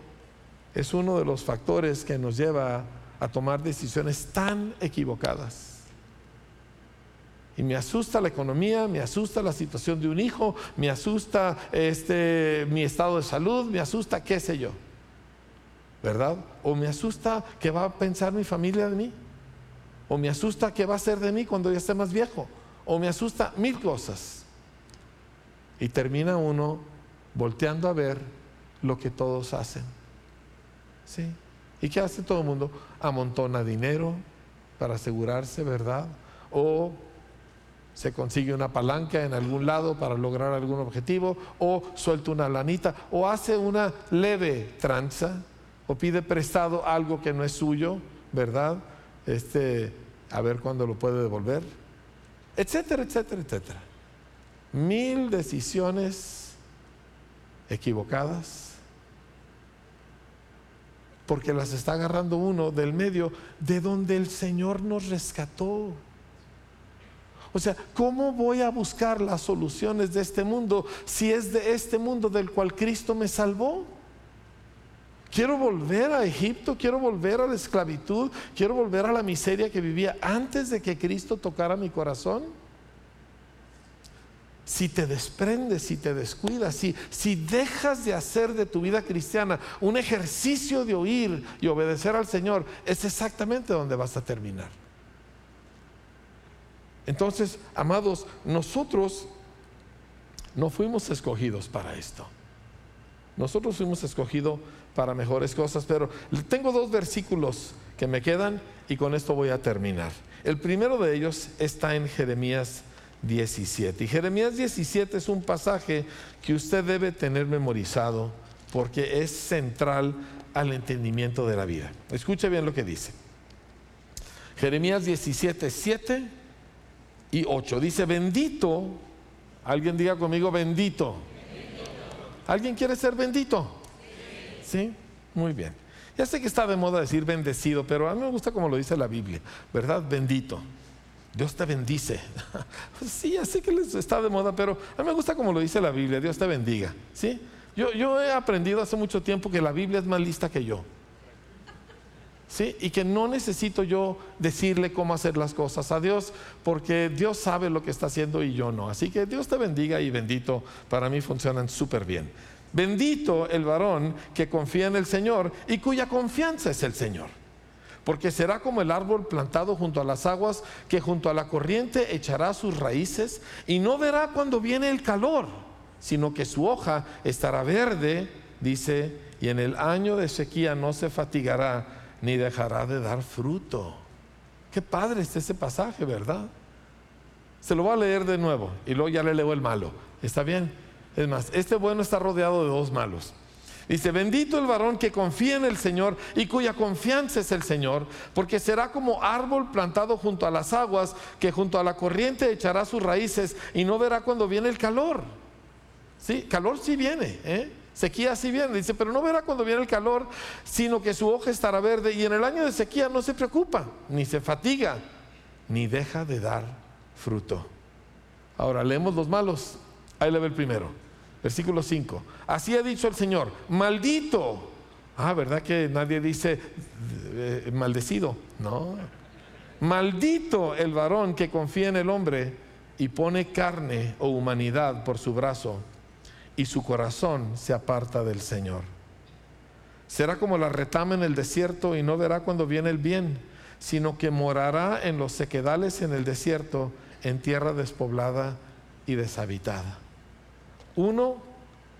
es uno de los factores que nos lleva a tomar decisiones tan equivocadas. Y me asusta la economía, me asusta la situación de un hijo, me asusta este, mi estado de salud, me asusta qué sé yo. ¿Verdad? O me asusta qué va a pensar mi familia de mí. O me asusta qué va a ser de mí cuando ya esté más viejo. O me asusta mil cosas. Y termina uno volteando a ver lo que todos hacen. ¿Sí? ¿Y qué hace todo el mundo? Amontona dinero para asegurarse, ¿verdad? O se consigue una palanca en algún lado para lograr algún objetivo, o suelta una lanita, o hace una leve tranza, o pide prestado algo que no es suyo, ¿verdad? Este, a ver cuándo lo puede devolver, etcétera, etcétera, etcétera. Mil decisiones equivocadas, porque las está agarrando uno del medio de donde el Señor nos rescató. O sea, ¿cómo voy a buscar las soluciones de este mundo si es de este mundo del cual Cristo me salvó? Quiero volver a Egipto, quiero volver a la esclavitud, quiero volver a la miseria que vivía antes de que Cristo tocara mi corazón. Si te desprendes, si te descuidas, si, si dejas de hacer de tu vida cristiana un ejercicio de oír y obedecer al Señor, es exactamente donde vas a terminar. Entonces, amados, nosotros no fuimos escogidos para esto. Nosotros fuimos escogidos para mejores cosas, pero tengo dos versículos que me quedan y con esto voy a terminar. El primero de ellos está en Jeremías 17. Y Jeremías 17 es un pasaje que usted debe tener memorizado porque es central al entendimiento de la vida. Escuche bien lo que dice. Jeremías 17, 7 y 8. Dice, bendito, alguien diga conmigo, bendito. ¿Alguien quiere ser bendito? Sí. Muy bien. Ya sé que está de moda decir bendecido, pero a mí me gusta como lo dice la Biblia, ¿verdad? Bendito. Dios te bendice. sí, ya sé que está de moda, pero a mí me gusta como lo dice la Biblia, Dios te bendiga. ¿Sí? Yo, yo he aprendido hace mucho tiempo que la Biblia es más lista que yo. Y que no necesito yo decirle cómo hacer las cosas a Dios, porque Dios sabe lo que está haciendo y yo no. Así que Dios te bendiga y bendito, para mí funcionan súper bien. Bendito el varón que confía en el Señor y cuya confianza es el Señor. Porque será como el árbol plantado junto a las aguas, que junto a la corriente echará sus raíces y no verá cuando viene el calor, sino que su hoja estará verde, dice, y en el año de sequía no se fatigará ni dejará de dar fruto. Qué padre está ese pasaje, ¿verdad? Se lo voy a leer de nuevo y luego ya le leo el malo. ¿Está bien? Es más, este bueno está rodeado de dos malos. Dice, bendito el varón que confía en el Señor y cuya confianza es el Señor, porque será como árbol plantado junto a las aguas, que junto a la corriente echará sus raíces y no verá cuando viene el calor. Sí, calor sí viene, ¿eh? Sequía sí viene, dice, pero no verá cuando viene el calor, sino que su hoja estará verde y en el año de sequía no se preocupa, ni se fatiga, ni deja de dar fruto. Ahora leemos los malos. Ahí le ve el primero. Versículo 5. Así ha dicho el Señor, maldito. Ah, ¿verdad que nadie dice eh, maldecido? No. Maldito el varón que confía en el hombre y pone carne o humanidad por su brazo y su corazón se aparta del Señor. Será como la retama en el desierto y no verá cuando viene el bien, sino que morará en los sequedales en el desierto, en tierra despoblada y deshabitada. Uno,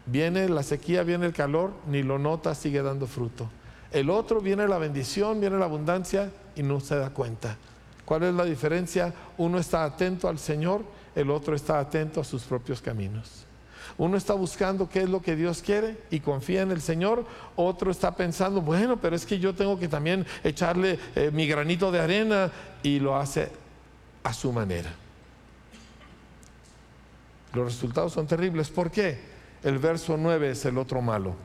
viene la sequía, viene el calor, ni lo nota, sigue dando fruto. El otro viene la bendición, viene la abundancia y no se da cuenta. ¿Cuál es la diferencia? Uno está atento al Señor, el otro está atento a sus propios caminos. Uno está buscando qué es lo que Dios quiere y confía en el Señor. Otro está pensando, bueno, pero es que yo tengo que también echarle eh, mi granito de arena y lo hace a su manera. Los resultados son terribles. ¿Por qué? El verso 9 es el otro malo.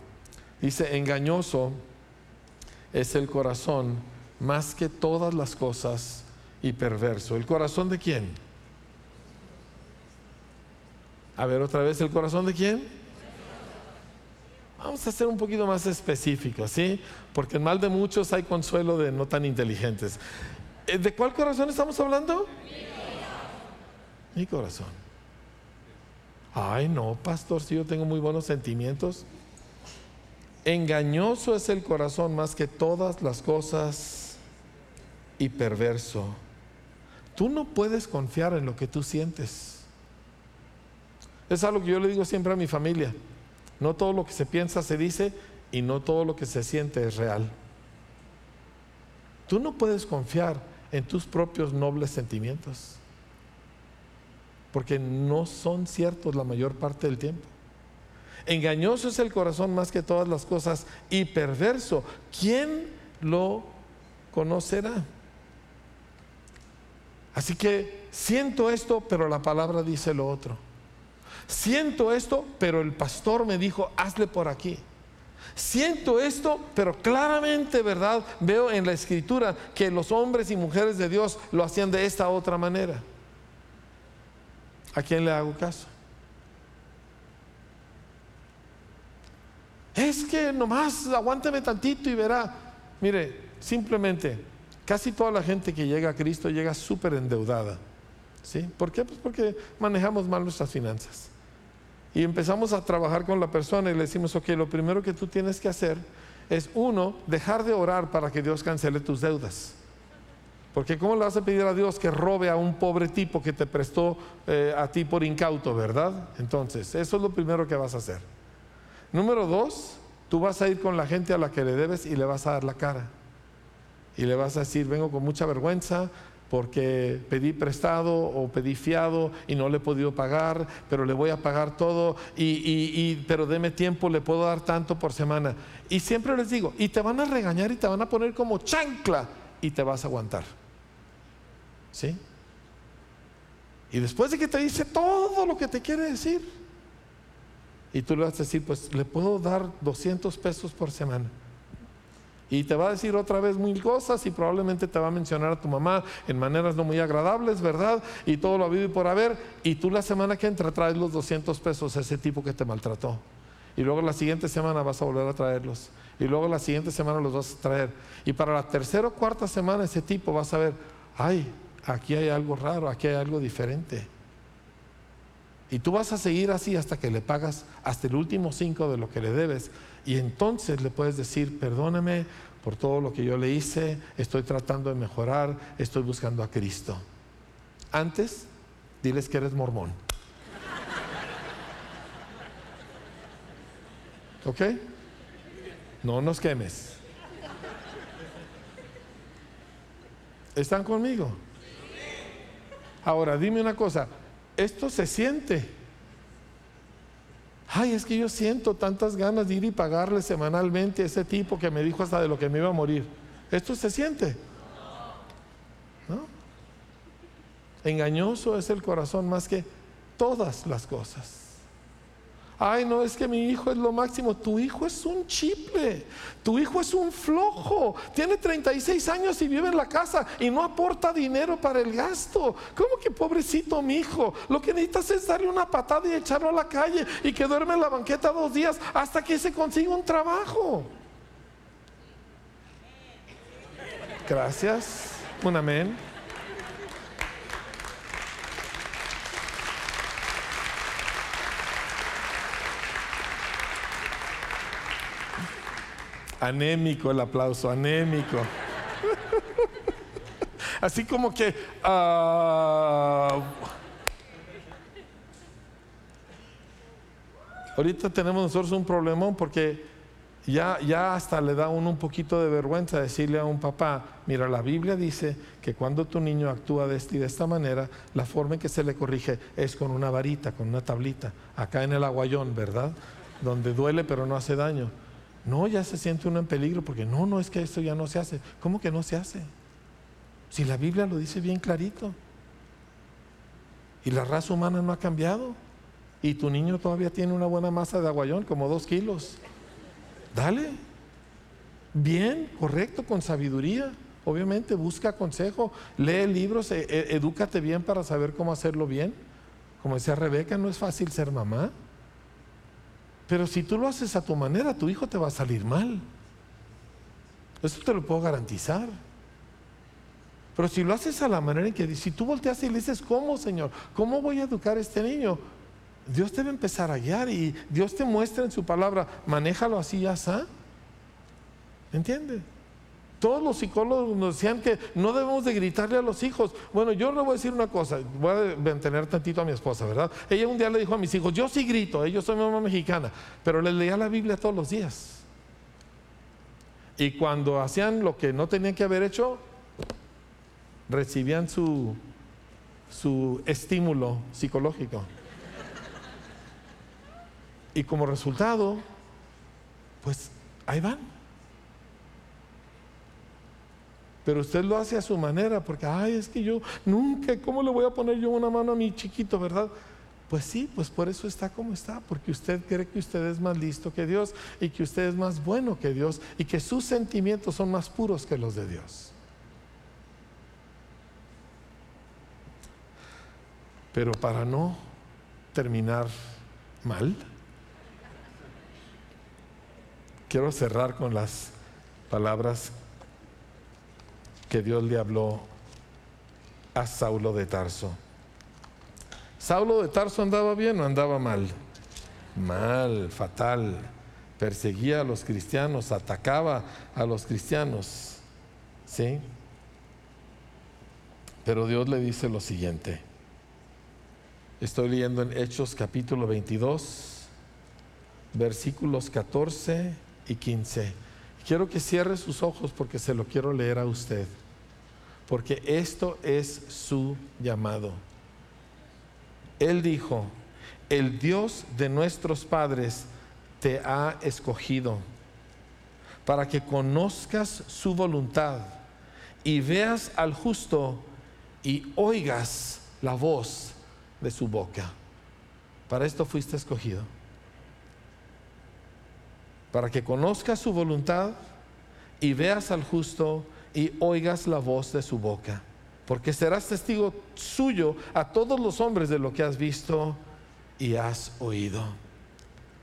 Dice, engañoso es el corazón más que todas las cosas y perverso. ¿El corazón de quién? A ver, otra vez, ¿el corazón de quién? Vamos a ser un poquito más específicos, ¿sí? Porque en mal de muchos hay consuelo de no tan inteligentes. Eh, ¿De cuál corazón estamos hablando? Mi corazón. Ay, no, pastor, si yo tengo muy buenos sentimientos. Engañoso es el corazón más que todas las cosas y perverso. Tú no puedes confiar en lo que tú sientes. Es algo que yo le digo siempre a mi familia. No todo lo que se piensa se dice y no todo lo que se siente es real. Tú no puedes confiar en tus propios nobles sentimientos, porque no son ciertos la mayor parte del tiempo. Engañoso es el corazón más que todas las cosas y perverso. ¿Quién lo conocerá? Así que siento esto, pero la palabra dice lo otro. Siento esto, pero el pastor me dijo, hazle por aquí. Siento esto, pero claramente, ¿verdad? Veo en la escritura que los hombres y mujeres de Dios lo hacían de esta otra manera. ¿A quién le hago caso? Es que nomás aguánteme tantito y verá. Mire, simplemente, casi toda la gente que llega a Cristo llega súper endeudada. ¿Sí? ¿Por qué? Pues porque manejamos mal nuestras finanzas y empezamos a trabajar con la persona y le decimos, ok, lo primero que tú tienes que hacer es, uno, dejar de orar para que Dios cancele tus deudas. Porque ¿cómo le vas a pedir a Dios que robe a un pobre tipo que te prestó eh, a ti por incauto, verdad? Entonces, eso es lo primero que vas a hacer. Número dos, tú vas a ir con la gente a la que le debes y le vas a dar la cara. Y le vas a decir, vengo con mucha vergüenza, porque pedí prestado o pedí fiado y no le he podido pagar, pero le voy a pagar todo, y, pero deme tiempo, le puedo dar tanto por semana. Y siempre les digo, y te van a regañar y te van a poner como chancla y te vas a aguantar. ¿Sí? Y después de que te dice todo lo que te quiere decir, y tú le vas a decir, pues le puedo dar 200 pesos por semana. Y te va a decir otra vez mil cosas y probablemente te va a mencionar a tu mamá en maneras no muy agradables, ¿verdad? Y todo lo habido y por haber. Y tú la semana que entra traes los 200 pesos a ese tipo que te maltrató. Y luego la siguiente semana vas a volver a traerlos. Y luego la siguiente semana los vas a traer. Y para la tercera o cuarta semana ese tipo va a saber, ay, aquí hay algo raro, aquí hay algo diferente. Y tú vas a seguir así hasta que le pagas hasta el último cinco de lo que le debes. Y entonces le puedes decir, perdóname por todo lo que yo le hice, estoy tratando de mejorar, estoy buscando a Cristo. Antes, diles que eres mormón. ¿Ok? No nos quemes. ¿Están conmigo? Ahora, dime una cosa, esto se siente. Ay, es que yo siento tantas ganas de ir y pagarle semanalmente a ese tipo que me dijo hasta de lo que me iba a morir. ¿Esto se siente? ¿No? Engañoso es el corazón más que todas las cosas. Ay, no, es que mi hijo es lo máximo. Tu hijo es un chiple. Tu hijo es un flojo. Tiene 36 años y vive en la casa y no aporta dinero para el gasto. ¿Cómo que pobrecito mi hijo? Lo que necesitas es darle una patada y echarlo a la calle y que duerme en la banqueta dos días hasta que se consiga un trabajo. Gracias. Un amén. Anémico el aplauso, anémico. Así como que... Ah, ahorita tenemos nosotros un problemón porque ya, ya hasta le da uno un poquito de vergüenza decirle a un papá, mira, la Biblia dice que cuando tu niño actúa de esta y de esta manera, la forma en que se le corrige es con una varita, con una tablita, acá en el aguayón, ¿verdad? Donde duele pero no hace daño. No, ya se siente uno en peligro porque no, no es que esto ya no se hace. ¿Cómo que no se hace? Si la Biblia lo dice bien clarito. Y la raza humana no ha cambiado. Y tu niño todavía tiene una buena masa de aguayón, como dos kilos. Dale. Bien, correcto, con sabiduría. Obviamente, busca consejo, lee libros, e, e, edúcate bien para saber cómo hacerlo bien. Como decía Rebeca, no es fácil ser mamá. Pero si tú lo haces a tu manera, tu hijo te va a salir mal. Eso te lo puedo garantizar. Pero si lo haces a la manera en que si tú volteas y le dices, ¿cómo, Señor? ¿Cómo voy a educar a este niño? Dios debe empezar a guiar y Dios te muestra en su palabra, manéjalo así, ya está. ¿Entiende? Todos los psicólogos nos decían que no debemos de gritarle a los hijos. Bueno, yo le voy a decir una cosa, voy a mantener tantito a mi esposa, ¿verdad? Ella un día le dijo a mis hijos, yo sí grito, ellos son mamá mexicana, pero les leía la Biblia todos los días. Y cuando hacían lo que no tenían que haber hecho, recibían su, su estímulo psicológico. Y como resultado, pues ahí van. Pero usted lo hace a su manera, porque, ay, es que yo nunca, ¿cómo le voy a poner yo una mano a mi chiquito, verdad? Pues sí, pues por eso está como está, porque usted cree que usted es más listo que Dios y que usted es más bueno que Dios y que sus sentimientos son más puros que los de Dios. Pero para no terminar mal, quiero cerrar con las palabras que Dios le habló a Saulo de Tarso. ¿Saulo de Tarso andaba bien o andaba mal? Mal, fatal. Perseguía a los cristianos, atacaba a los cristianos. ¿Sí? Pero Dios le dice lo siguiente. Estoy leyendo en Hechos capítulo 22, versículos 14 y 15. Quiero que cierre sus ojos porque se lo quiero leer a usted. Porque esto es su llamado. Él dijo, el Dios de nuestros padres te ha escogido para que conozcas su voluntad y veas al justo y oigas la voz de su boca. Para esto fuiste escogido para que conozcas su voluntad y veas al justo y oigas la voz de su boca, porque serás testigo suyo a todos los hombres de lo que has visto y has oído.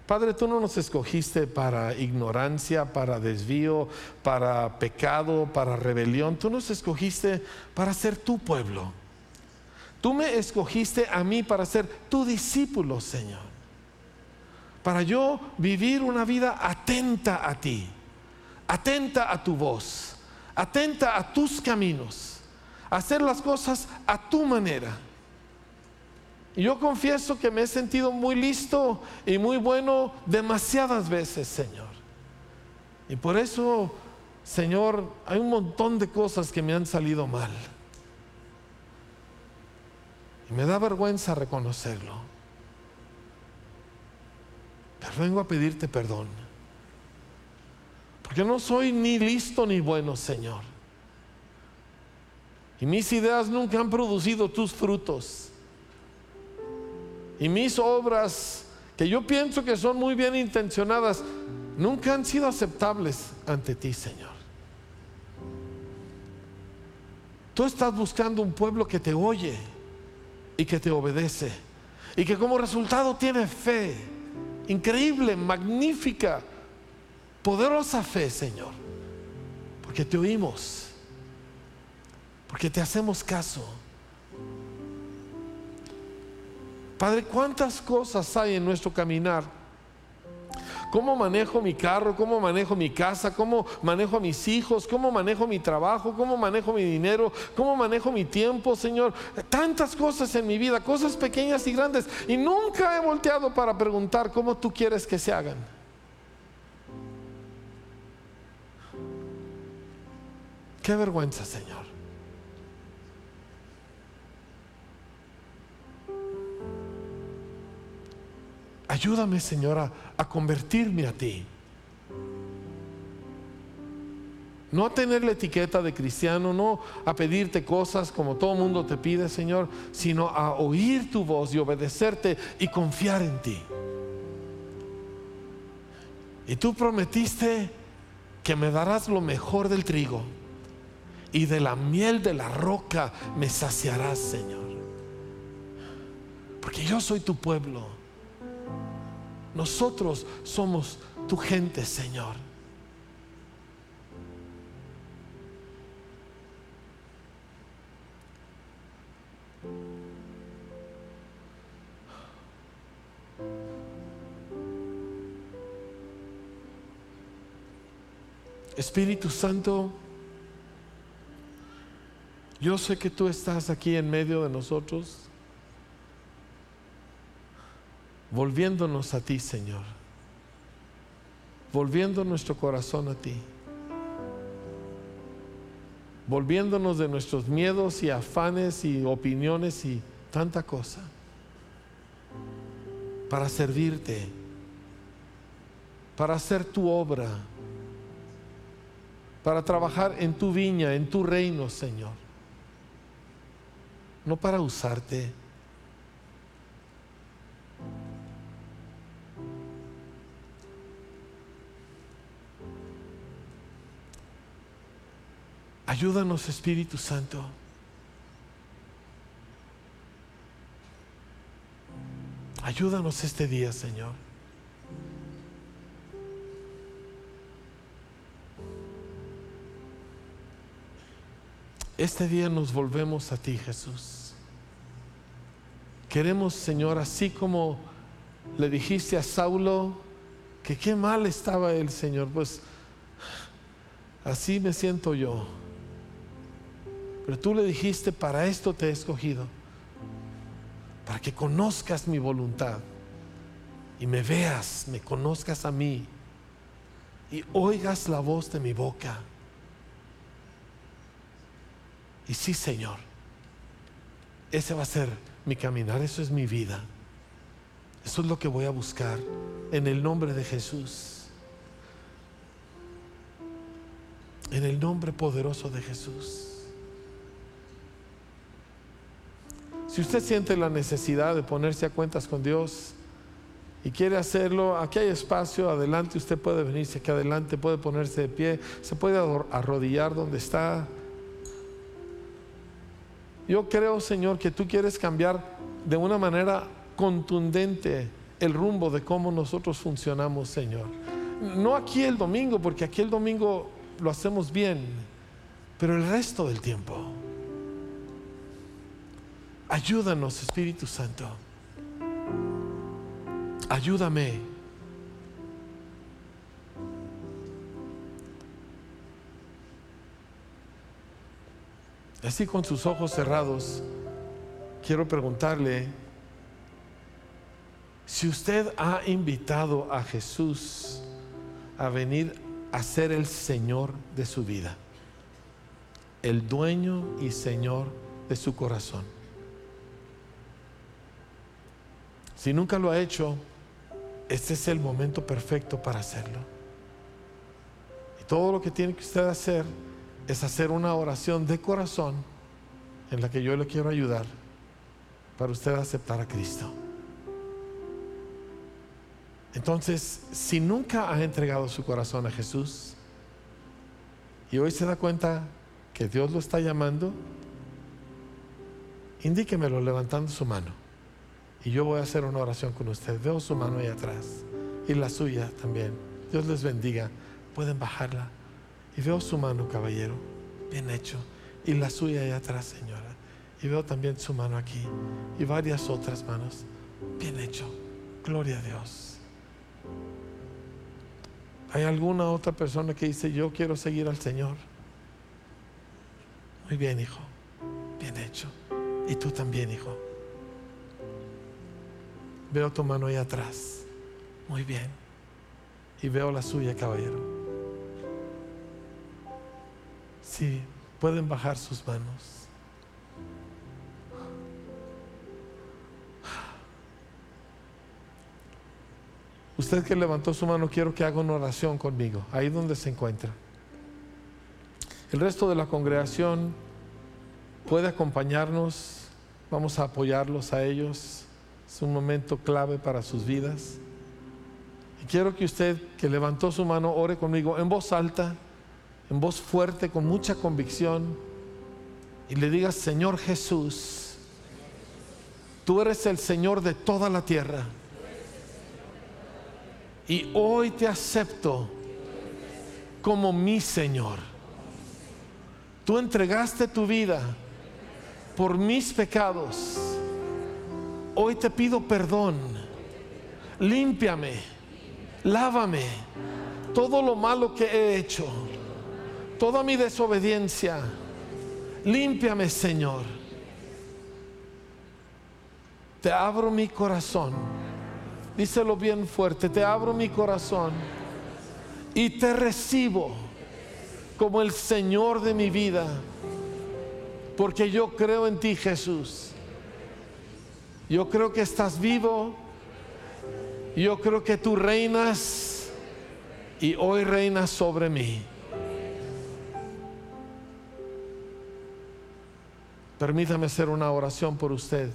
Padre, tú no nos escogiste para ignorancia, para desvío, para pecado, para rebelión. Tú nos escogiste para ser tu pueblo. Tú me escogiste a mí para ser tu discípulo, Señor para yo vivir una vida atenta a ti, atenta a tu voz, atenta a tus caminos, hacer las cosas a tu manera. Y yo confieso que me he sentido muy listo y muy bueno demasiadas veces, Señor. Y por eso, Señor, hay un montón de cosas que me han salido mal. Y me da vergüenza reconocerlo vengo a pedirte perdón. Porque no soy ni listo ni bueno, Señor. Y mis ideas nunca han producido tus frutos. Y mis obras, que yo pienso que son muy bien intencionadas, nunca han sido aceptables ante ti, Señor. Tú estás buscando un pueblo que te oye y que te obedece y que como resultado tiene fe increíble, magnífica, poderosa fe, Señor. Porque te oímos, porque te hacemos caso. Padre, ¿cuántas cosas hay en nuestro caminar? ¿Cómo manejo mi carro? ¿Cómo manejo mi casa? ¿Cómo manejo a mis hijos? ¿Cómo manejo mi trabajo? ¿Cómo manejo mi dinero? ¿Cómo manejo mi tiempo, Señor? Tantas cosas en mi vida, cosas pequeñas y grandes. Y nunca he volteado para preguntar cómo tú quieres que se hagan. Qué vergüenza, Señor. Ayúdame, Señora, a convertirme a ti. No a tener la etiqueta de cristiano, no a pedirte cosas como todo mundo te pide, Señor, sino a oír tu voz y obedecerte y confiar en ti. Y tú prometiste que me darás lo mejor del trigo y de la miel de la roca me saciarás, Señor. Porque yo soy tu pueblo. Nosotros somos tu gente, Señor. Espíritu Santo, yo sé que tú estás aquí en medio de nosotros, volviéndonos a ti, Señor, volviendo nuestro corazón a ti, volviéndonos de nuestros miedos y afanes y opiniones y tanta cosa, para servirte, para hacer tu obra, para trabajar en tu viña, en tu reino, Señor no para usarte. Ayúdanos, Espíritu Santo. Ayúdanos este día, Señor. Este día nos volvemos a ti, Jesús. Queremos, Señor, así como le dijiste a Saulo que qué mal estaba él, Señor, pues así me siento yo. Pero tú le dijiste, para esto te he escogido, para que conozcas mi voluntad y me veas, me conozcas a mí y oigas la voz de mi boca. Y sí, Señor, ese va a ser mi caminar, eso es mi vida. Eso es lo que voy a buscar en el nombre de Jesús. En el nombre poderoso de Jesús. Si usted siente la necesidad de ponerse a cuentas con Dios y quiere hacerlo, aquí hay espacio, adelante, usted puede venirse aquí adelante, puede ponerse de pie, se puede arrodillar donde está. Yo creo, Señor, que tú quieres cambiar de una manera contundente el rumbo de cómo nosotros funcionamos, Señor. No aquí el domingo, porque aquí el domingo lo hacemos bien, pero el resto del tiempo. Ayúdanos, Espíritu Santo. Ayúdame Así con sus ojos cerrados, quiero preguntarle si usted ha invitado a Jesús a venir a ser el Señor de su vida, el dueño y Señor de su corazón. Si nunca lo ha hecho, este es el momento perfecto para hacerlo. Y todo lo que tiene que usted hacer es hacer una oración de corazón en la que yo le quiero ayudar para usted aceptar a Cristo. Entonces, si nunca ha entregado su corazón a Jesús y hoy se da cuenta que Dios lo está llamando, indíquemelo levantando su mano. Y yo voy a hacer una oración con usted. Veo su mano ahí atrás y la suya también. Dios les bendiga. Pueden bajarla. Y veo su mano, caballero, bien hecho. Y la suya ahí atrás, señora. Y veo también su mano aquí. Y varias otras manos. Bien hecho. Gloria a Dios. ¿Hay alguna otra persona que dice, yo quiero seguir al Señor? Muy bien, hijo. Bien hecho. Y tú también, hijo. Veo tu mano ahí atrás. Muy bien. Y veo la suya, caballero. Sí, pueden bajar sus manos. Usted que levantó su mano, quiero que haga una oración conmigo, ahí donde se encuentra. El resto de la congregación puede acompañarnos, vamos a apoyarlos a ellos. Es un momento clave para sus vidas. Y quiero que usted que levantó su mano ore conmigo en voz alta en voz fuerte, con mucha convicción, y le digas, Señor Jesús, tú eres el Señor de toda la tierra. Y hoy te acepto como mi Señor. Tú entregaste tu vida por mis pecados. Hoy te pido perdón. Límpiame. Lávame. Todo lo malo que he hecho toda mi desobediencia. Límpiame, Señor. Te abro mi corazón. Díselo bien fuerte, te abro mi corazón y te recibo como el Señor de mi vida, porque yo creo en ti, Jesús. Yo creo que estás vivo, yo creo que tú reinas y hoy reinas sobre mí. Permítame hacer una oración por usted.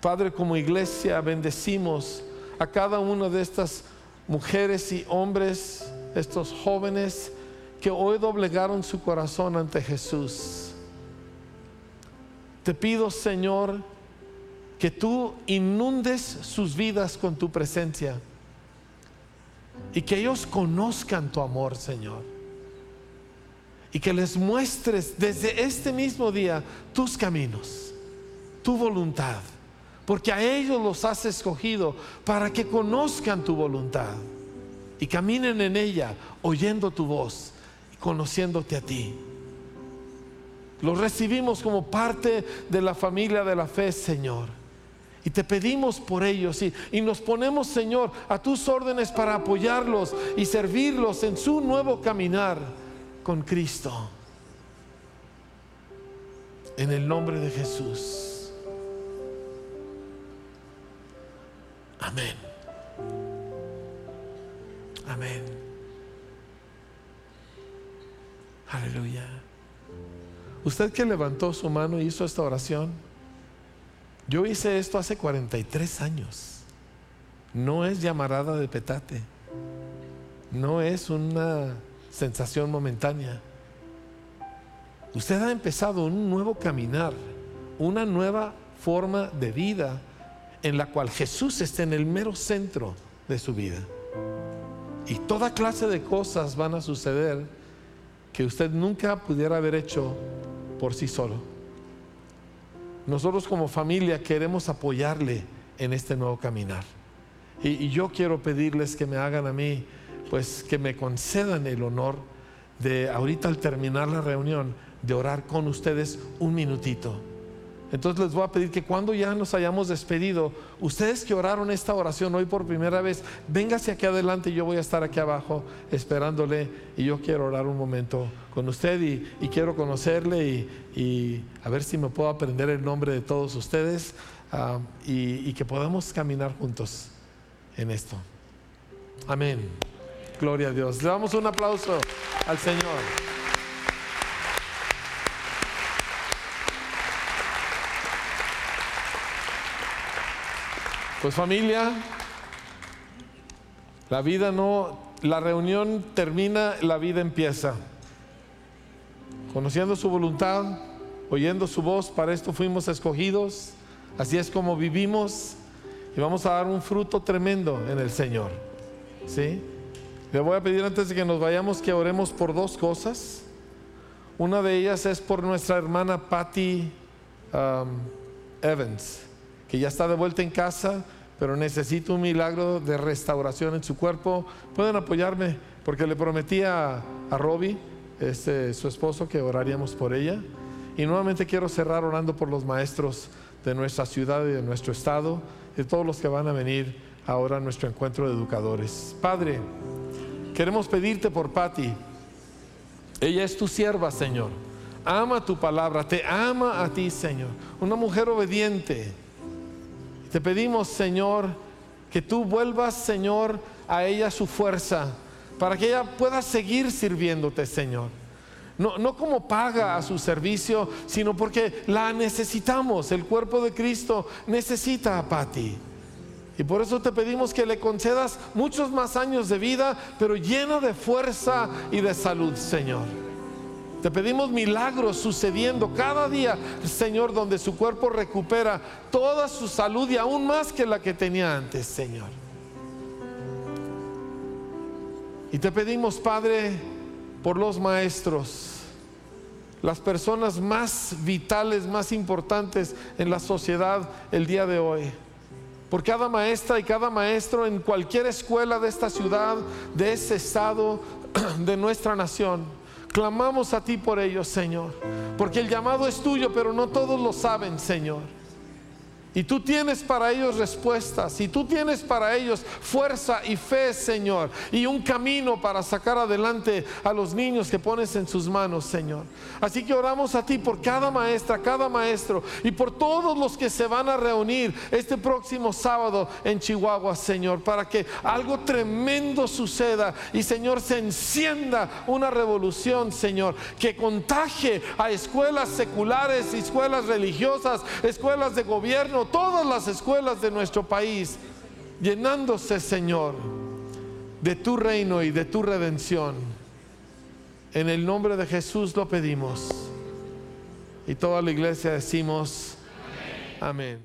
Padre, como iglesia bendecimos a cada una de estas mujeres y hombres, estos jóvenes que hoy doblegaron su corazón ante Jesús. Te pido, Señor, que tú inundes sus vidas con tu presencia y que ellos conozcan tu amor, Señor. Y que les muestres desde este mismo día tus caminos, tu voluntad porque a ellos los has escogido para que conozcan tu voluntad y caminen en ella oyendo tu voz y conociéndote a ti. Los recibimos como parte de la familia de la fe, Señor. Y te pedimos por ellos y, y, nos ponemos, Señor, a tus órdenes para apoyarlos y servirlos en su nuevo caminar con Cristo. En el nombre de Jesús. Amén. Amén. Aleluya. Usted que levantó su mano y hizo esta oración, yo hice esto hace 43 años. No es llamarada de petate. No es una sensación momentánea. Usted ha empezado un nuevo caminar, una nueva forma de vida en la cual Jesús esté en el mero centro de su vida. Y toda clase de cosas van a suceder que usted nunca pudiera haber hecho por sí solo. Nosotros como familia queremos apoyarle en este nuevo caminar. Y, y, yo quiero pedirles que me hagan a mí, pues que me concedan el honor de ahorita al terminar la reunión, de orar con ustedes un minutito entonces les voy a pedir que cuando ya nos hayamos despedido, ustedes que oraron esta oración hoy por primera vez, véngase aquí adelante yo voy a estar aquí abajo esperándole y yo quiero orar un momento con usted y, quiero conocerle y, a ver si me puedo aprender el nombre de todos ustedes ah, y que podamos caminar juntos en esto. Amén. Gloria a Dios. Le damos un aplauso al Señor. Pues familia, la vida no, la reunión termina, la vida empieza. Conociendo su voluntad, oyendo su voz, para esto fuimos escogidos, así es como vivimos y vamos a dar un fruto tremendo en el Señor. ¿Sí? Le voy a pedir antes de que nos vayamos que oremos por dos cosas. Una de ellas es por nuestra hermana Patty um, Evans, que ya está de vuelta en casa pero necesito un milagro de restauración en su cuerpo. Pueden apoyarme porque le prometí a, a Robbie, este, su esposo, que oraríamos por ella. Y nuevamente quiero cerrar orando por los maestros de nuestra ciudad y de nuestro estado, de todos los que van a venir ahora a nuestro encuentro de educadores. Padre, queremos pedirte por Patti. Ella es tu sierva, Señor. Ama tu palabra, te ama a ti, Señor. Una mujer obediente te pedimos, Señor, que tú vuelvas, Señor, a ella su fuerza, para que ella pueda seguir sirviéndote, Señor. No, no, como paga a su servicio, sino porque la necesitamos. El cuerpo de Cristo necesita a Pati. Y por eso te pedimos que le concedas muchos más años de vida, pero lleno de fuerza y de salud, Señor. Te pedimos milagros sucediendo cada día, Señor, donde su cuerpo recupera toda su salud y aún más que la que tenía antes, Señor. Y te pedimos, Padre, por los maestros, las personas más vitales, más importantes en la sociedad el día de hoy. Por cada maestra y cada maestro en cualquier escuela de esta ciudad, de ese estado, de nuestra nación. Clamamos a ti por ellos, Señor, porque el llamado es tuyo, pero no todos lo saben, Señor. Y tú tienes para ellos respuestas. Y tú tienes para ellos fuerza y fe, Señor. Y un camino para sacar adelante a los niños que pones en sus manos, Señor. Así que oramos a ti por cada maestra, cada maestro. Y por todos los que se van a reunir este próximo sábado en Chihuahua, Señor. Para que algo tremendo suceda. Y, Señor, se encienda una revolución, Señor. Que contagie a escuelas seculares, escuelas religiosas, escuelas de gobierno todas las escuelas de nuestro país, llenándose, Señor, de tu reino y de tu redención. En el nombre de Jesús lo pedimos. Y toda la iglesia decimos, amén.